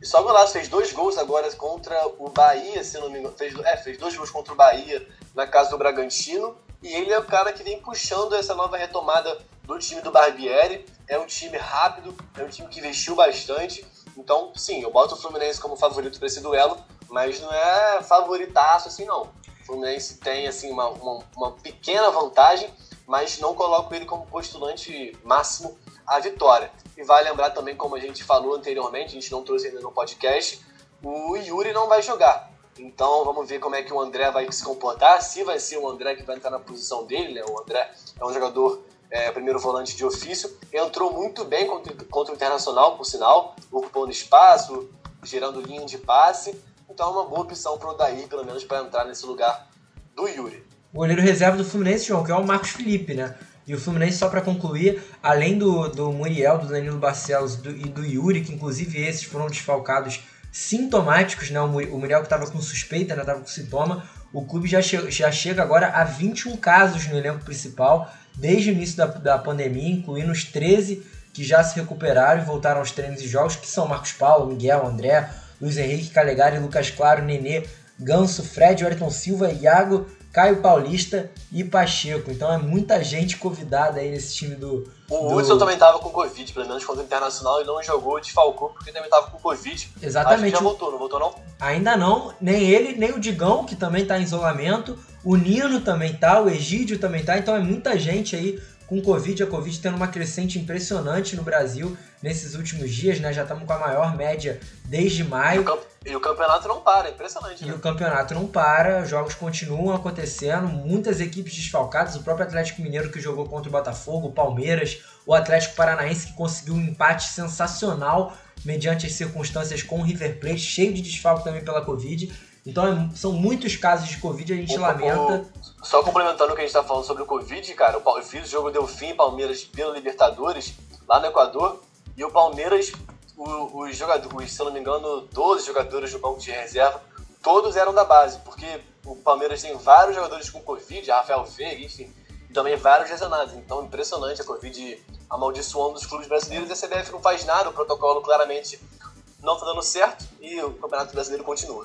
C: E só golaço, fez dois gols agora contra o Bahia, se não me engano. Fez, é, fez dois gols contra o Bahia na casa do Bragantino. E ele é o cara que vem puxando essa nova retomada do time do Barbieri. É um time rápido, é um time que investiu bastante. Então, sim, eu boto o Fluminense como favorito para esse duelo, mas não é favoritaço assim, não. O Fluminense tem, assim, uma, uma, uma pequena vantagem, mas não coloco ele como postulante máximo à vitória. E vale lembrar também, como a gente falou anteriormente, a gente não trouxe ainda no podcast, o Yuri não vai jogar. Então vamos ver como é que o André vai se comportar, se vai ser o André que vai entrar na posição dele, né? O André é um jogador é, primeiro volante de ofício, entrou muito bem contra, contra o Internacional, por sinal, ocupando espaço, gerando linha de passe. Então é uma boa opção para o Odair, pelo menos para entrar nesse lugar do Yuri.
B: O goleiro reserva do Fluminense, João, que é o Marcos Felipe, né? E o Fluminense, só para concluir, além do, do Muriel, do Danilo Barcelos do, e do Yuri, que inclusive esses foram desfalcados sintomáticos, né? O Muriel que estava com suspeita, né? Tava com sintoma. O clube já, che já chega agora a 21 casos no elenco principal desde o início da, da pandemia, incluindo os 13 que já se recuperaram e voltaram aos treinos e jogos, que são Marcos Paulo, Miguel, André, Luiz Henrique, Calegari, Lucas Claro, Nenê, Ganso, Fred, Wellington Silva, Iago, Caio Paulista e Pacheco. Então é muita gente convidada aí nesse time do.
C: O do... Hudson também tava com Covid, pelo menos contra o Internacional, e não jogou, desfalcou, porque também tava com Covid.
B: Exatamente.
C: Acho que já voltou, não voltou não?
B: Ainda não, nem ele, nem o Digão, que também tá em isolamento. O Nino também tá, o Egídio também tá, então é muita gente aí com Covid, a Covid tendo uma crescente impressionante no Brasil nesses últimos dias, né? Já estamos com a maior média desde maio.
C: E o campeonato não para, é impressionante.
B: E
C: né?
B: o campeonato não para, os jogos continuam acontecendo, muitas equipes desfalcadas, o próprio Atlético Mineiro que jogou contra o Botafogo, o Palmeiras, o Atlético Paranaense que conseguiu um empate sensacional mediante as circunstâncias com o River Plate, cheio de desfalque também pela Covid. Então é, são muitos casos de Covid, a gente o, lamenta.
C: O, só complementando o que a gente está falando sobre o Covid, cara, eu fiz o jogo deu fim Palmeiras pela Libertadores, lá no Equador, e o Palmeiras, os jogadores, se eu não me engano, 12 jogadores do banco de reserva, todos eram da base, porque o Palmeiras tem vários jogadores com Covid, Rafael Veiga, enfim, e também vários lesionados. Então, impressionante a Covid amaldiçoando os clubes brasileiros e a CBF não faz nada, o protocolo claramente não está dando certo e o Campeonato Brasileiro continua.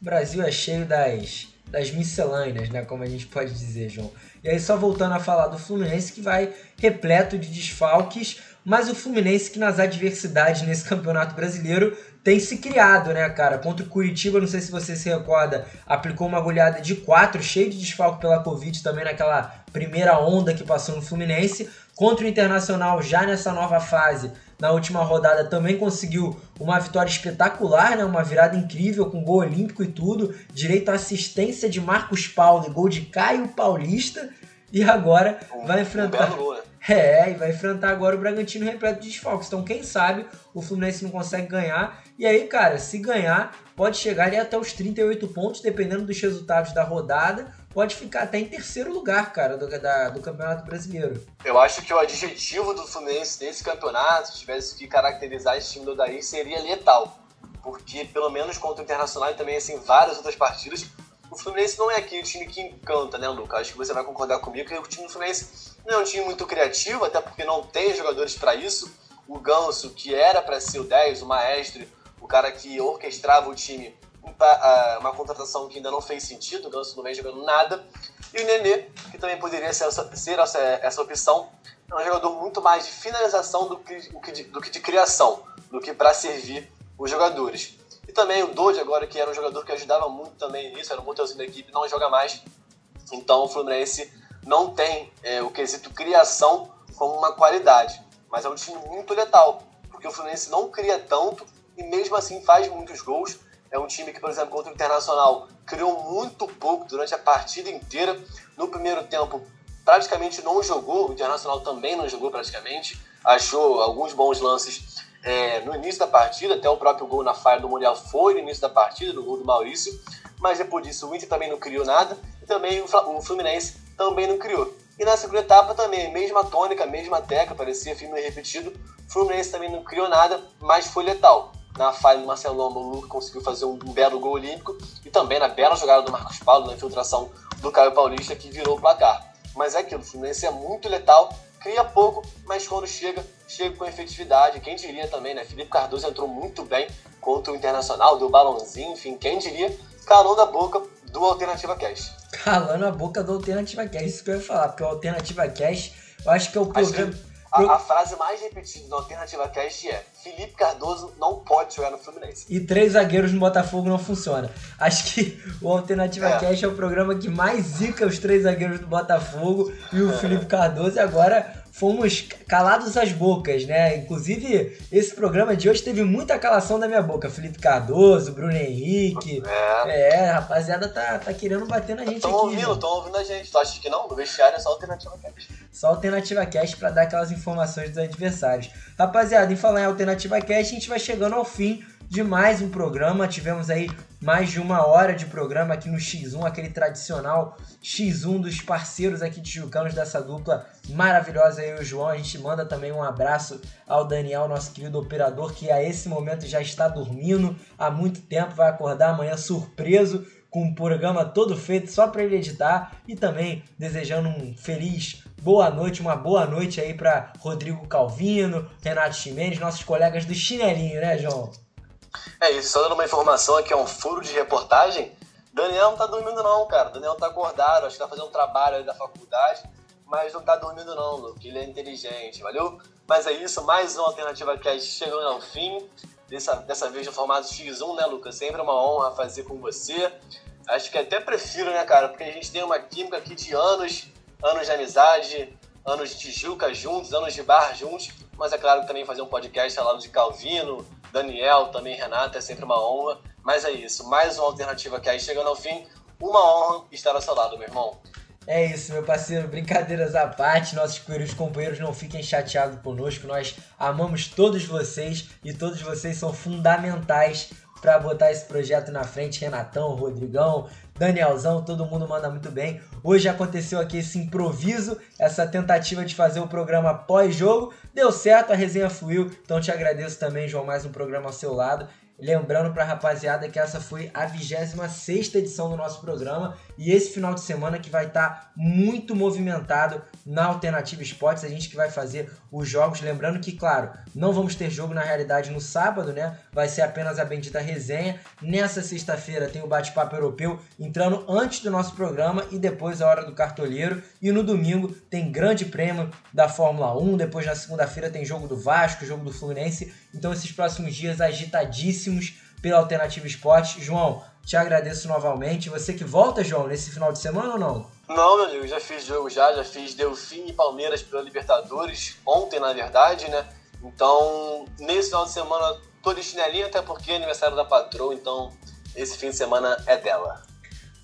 B: O Brasil é cheio das, das miscelâneas, né? Como a gente pode dizer, João. E aí, só voltando a falar do Fluminense, que vai repleto de desfalques, mas o Fluminense que nas adversidades nesse campeonato brasileiro tem se criado, né, cara? Contra o Curitiba, não sei se você se recorda, aplicou uma goleada de 4, cheio de desfalque pela Covid também naquela primeira onda que passou no Fluminense. Contra o Internacional, já nessa nova fase, na última rodada também conseguiu uma vitória espetacular, né? uma virada incrível com gol olímpico e tudo, direito à assistência de Marcos Paulo e gol de Caio Paulista. E agora
C: um,
B: vai enfrentar.
C: Um né?
B: É, e vai enfrentar agora o Bragantino repleto de desfalques. Então, quem sabe o Fluminense não consegue ganhar. E aí, cara, se ganhar, pode chegar ali até os 38 pontos, dependendo dos resultados da rodada. Pode ficar até em terceiro lugar, cara, do, da, do Campeonato Brasileiro.
C: Eu acho que o adjetivo do Fluminense nesse campeonato, se tivesse que caracterizar esse time do Daí, seria letal. Porque, pelo menos contra o Internacional e também, assim, várias outras partidas, o Fluminense não é aquele time que encanta, né, Lucas? Acho que você vai concordar comigo que o time do Fluminense não é um time muito criativo, até porque não tem jogadores para isso. O Ganso, que era para ser o 10, o maestro, o cara que orquestrava o time, uma contratação que ainda não fez sentido, o Ganso não vem jogando nada. E o Nenê, que também poderia ser essa, ser essa, essa opção, é um jogador muito mais de finalização do que, do que, de, do que de criação, do que para servir os jogadores. Também o Dodge agora, que era um jogador que ajudava muito também nisso, era um motorzinho da equipe, não joga mais. Então o Fluminense não tem é, o quesito criação como uma qualidade, mas é um time muito letal, porque o Fluminense não cria tanto e mesmo assim faz muitos gols. É um time que, por exemplo, contra o Internacional, criou muito pouco durante a partida inteira. No primeiro tempo, praticamente não jogou, o Internacional também não jogou praticamente. Achou alguns bons lances é, no início da partida, até o próprio gol na falha do Mundial foi no início da partida, no gol do Maurício. Mas depois disso, o Inter também não criou nada e também o Fluminense também não criou. E na segunda etapa também, mesma tônica, mesma tecla, parecia filme repetido. O Fluminense também não criou nada, mas foi letal. Na falha do Marcelo Lomba, o Luca conseguiu fazer um belo gol olímpico e também na bela jogada do Marcos Paulo, na infiltração do Caio Paulista, que virou o placar. Mas é aquilo, o Fluminense é muito letal, cria pouco, mas quando chega, chega com efetividade. Quem diria também, né? Felipe Cardoso entrou muito bem contra o Internacional, deu balãozinho, enfim, quem diria, calou da boca do Alternativa Cash.
B: Calando a boca do Alternativa Cash, isso que eu ia falar, porque o Alternativa Cash, eu acho que é o programa.
C: A, a, frase mais repetida do Alternativa Cast é Felipe Cardoso não pode jogar no Fluminense.
B: E três zagueiros no Botafogo não funciona. Acho que o Alternativa é. Cast é o programa que mais zica os três zagueiros do Botafogo e o é. Felipe Cardoso. E agora fomos calados as bocas, né? Inclusive, esse programa de hoje teve muita calação da minha boca. Felipe Cardoso, Bruno Henrique. É, é rapaziada tá, tá querendo bater na gente tão aqui.
C: Estão ouvindo, estão ouvindo a gente. Tu acha que não? No vestiário é só Alternativa Cast.
B: Só Alternativa Cast para dar aquelas informações dos adversários. Rapaziada, em falar em Alternativa Cast, a gente vai chegando ao fim de mais um programa. Tivemos aí mais de uma hora de programa aqui no X1, aquele tradicional X1 dos parceiros aqui de Jucanos dessa dupla maravilhosa aí, o João. A gente manda também um abraço ao Daniel, nosso querido operador, que a esse momento já está dormindo há muito tempo, vai acordar amanhã surpreso com o programa todo feito só para ele editar e também desejando um feliz boa noite, uma boa noite aí para Rodrigo Calvino, Renato Ximenes, nossos colegas do chinelinho, né, João?
C: É isso, só dando uma informação aqui, é um furo de reportagem. Daniel não tá dormindo não, cara. Daniel tá acordado, acho que tá fazendo um trabalho aí da faculdade, mas não tá dormindo não, Luke. Ele é inteligente, valeu? Mas é isso, mais uma alternativa que chegando ao fim. Dessa, dessa vez no formato X1, né, Lucas? Sempre uma honra fazer com você. Acho que até prefiro, né, cara? Porque a gente tem uma química aqui de anos, anos de amizade, anos de Tijuca juntos, anos de bar juntos. Mas é claro que também fazer um podcast ao lado de Calvino, Daniel, também Renato, é sempre uma honra. Mas é isso, mais uma alternativa que aí chegando ao fim. Uma honra estar ao seu lado, meu irmão.
B: É isso, meu parceiro. Brincadeiras à parte, nossos queridos companheiros não fiquem chateados conosco. Nós amamos todos vocês e todos vocês são fundamentais para botar esse projeto na frente. Renatão, Rodrigão, Danielzão, todo mundo manda muito bem. Hoje aconteceu aqui esse improviso, essa tentativa de fazer o programa pós-jogo. Deu certo, a resenha fluiu. Então te agradeço também, João, mais um programa ao seu lado. Lembrando para a rapaziada que essa foi a 26 edição do nosso programa e esse final de semana que vai estar tá muito movimentado na Alternativa Esportes, a gente que vai fazer os jogos. Lembrando que, claro, não vamos ter jogo na realidade no sábado, né? Vai ser apenas a bendita resenha. Nessa sexta-feira tem o bate-papo europeu entrando antes do nosso programa e depois a hora do cartoleiro. E no domingo tem grande prêmio da Fórmula 1. Depois na segunda-feira tem jogo do Vasco, jogo do Fluminense. Então esses próximos dias agitadíssimos pela Alternativa Esporte. João, te agradeço novamente. Você que volta, João, nesse final de semana ou não?
C: Não, meu amigo, já fiz jogo já, já fiz Delfim e Palmeiras pela Libertadores, ontem na verdade, né? Então, nesse final de semana tô de chinelinho, até porque é aniversário da patroa, então esse fim de semana é dela.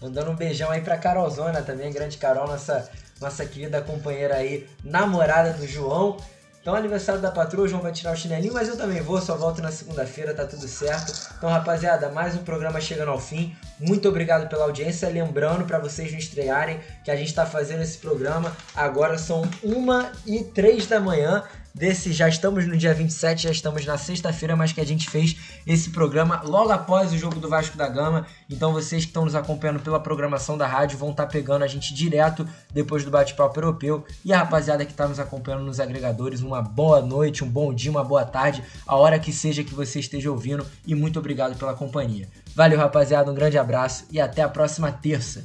B: Mandando um beijão aí pra Carolzona também, grande Carol, nossa nossa querida companheira aí, namorada do João. Então, aniversário da patroa, o João vai tirar o chinelinho, mas eu também vou, só volto na segunda-feira, tá tudo certo. Então, rapaziada, mais um programa chegando ao fim. Muito obrigado pela audiência. Lembrando para vocês não estrearem que a gente tá fazendo esse programa. Agora são 1 e 3 da manhã desse. Já estamos no dia 27, já estamos na sexta-feira, mas que a gente fez esse programa logo após o jogo do Vasco da Gama. Então vocês que estão nos acompanhando pela programação da rádio vão estar tá pegando a gente direto depois do bate-papo europeu. E a rapaziada que está nos acompanhando nos agregadores, uma boa noite, um bom dia, uma boa tarde, a hora que seja que você esteja ouvindo. E muito obrigado pela companhia. Valeu, rapaziada, um grande abraço e até a próxima terça.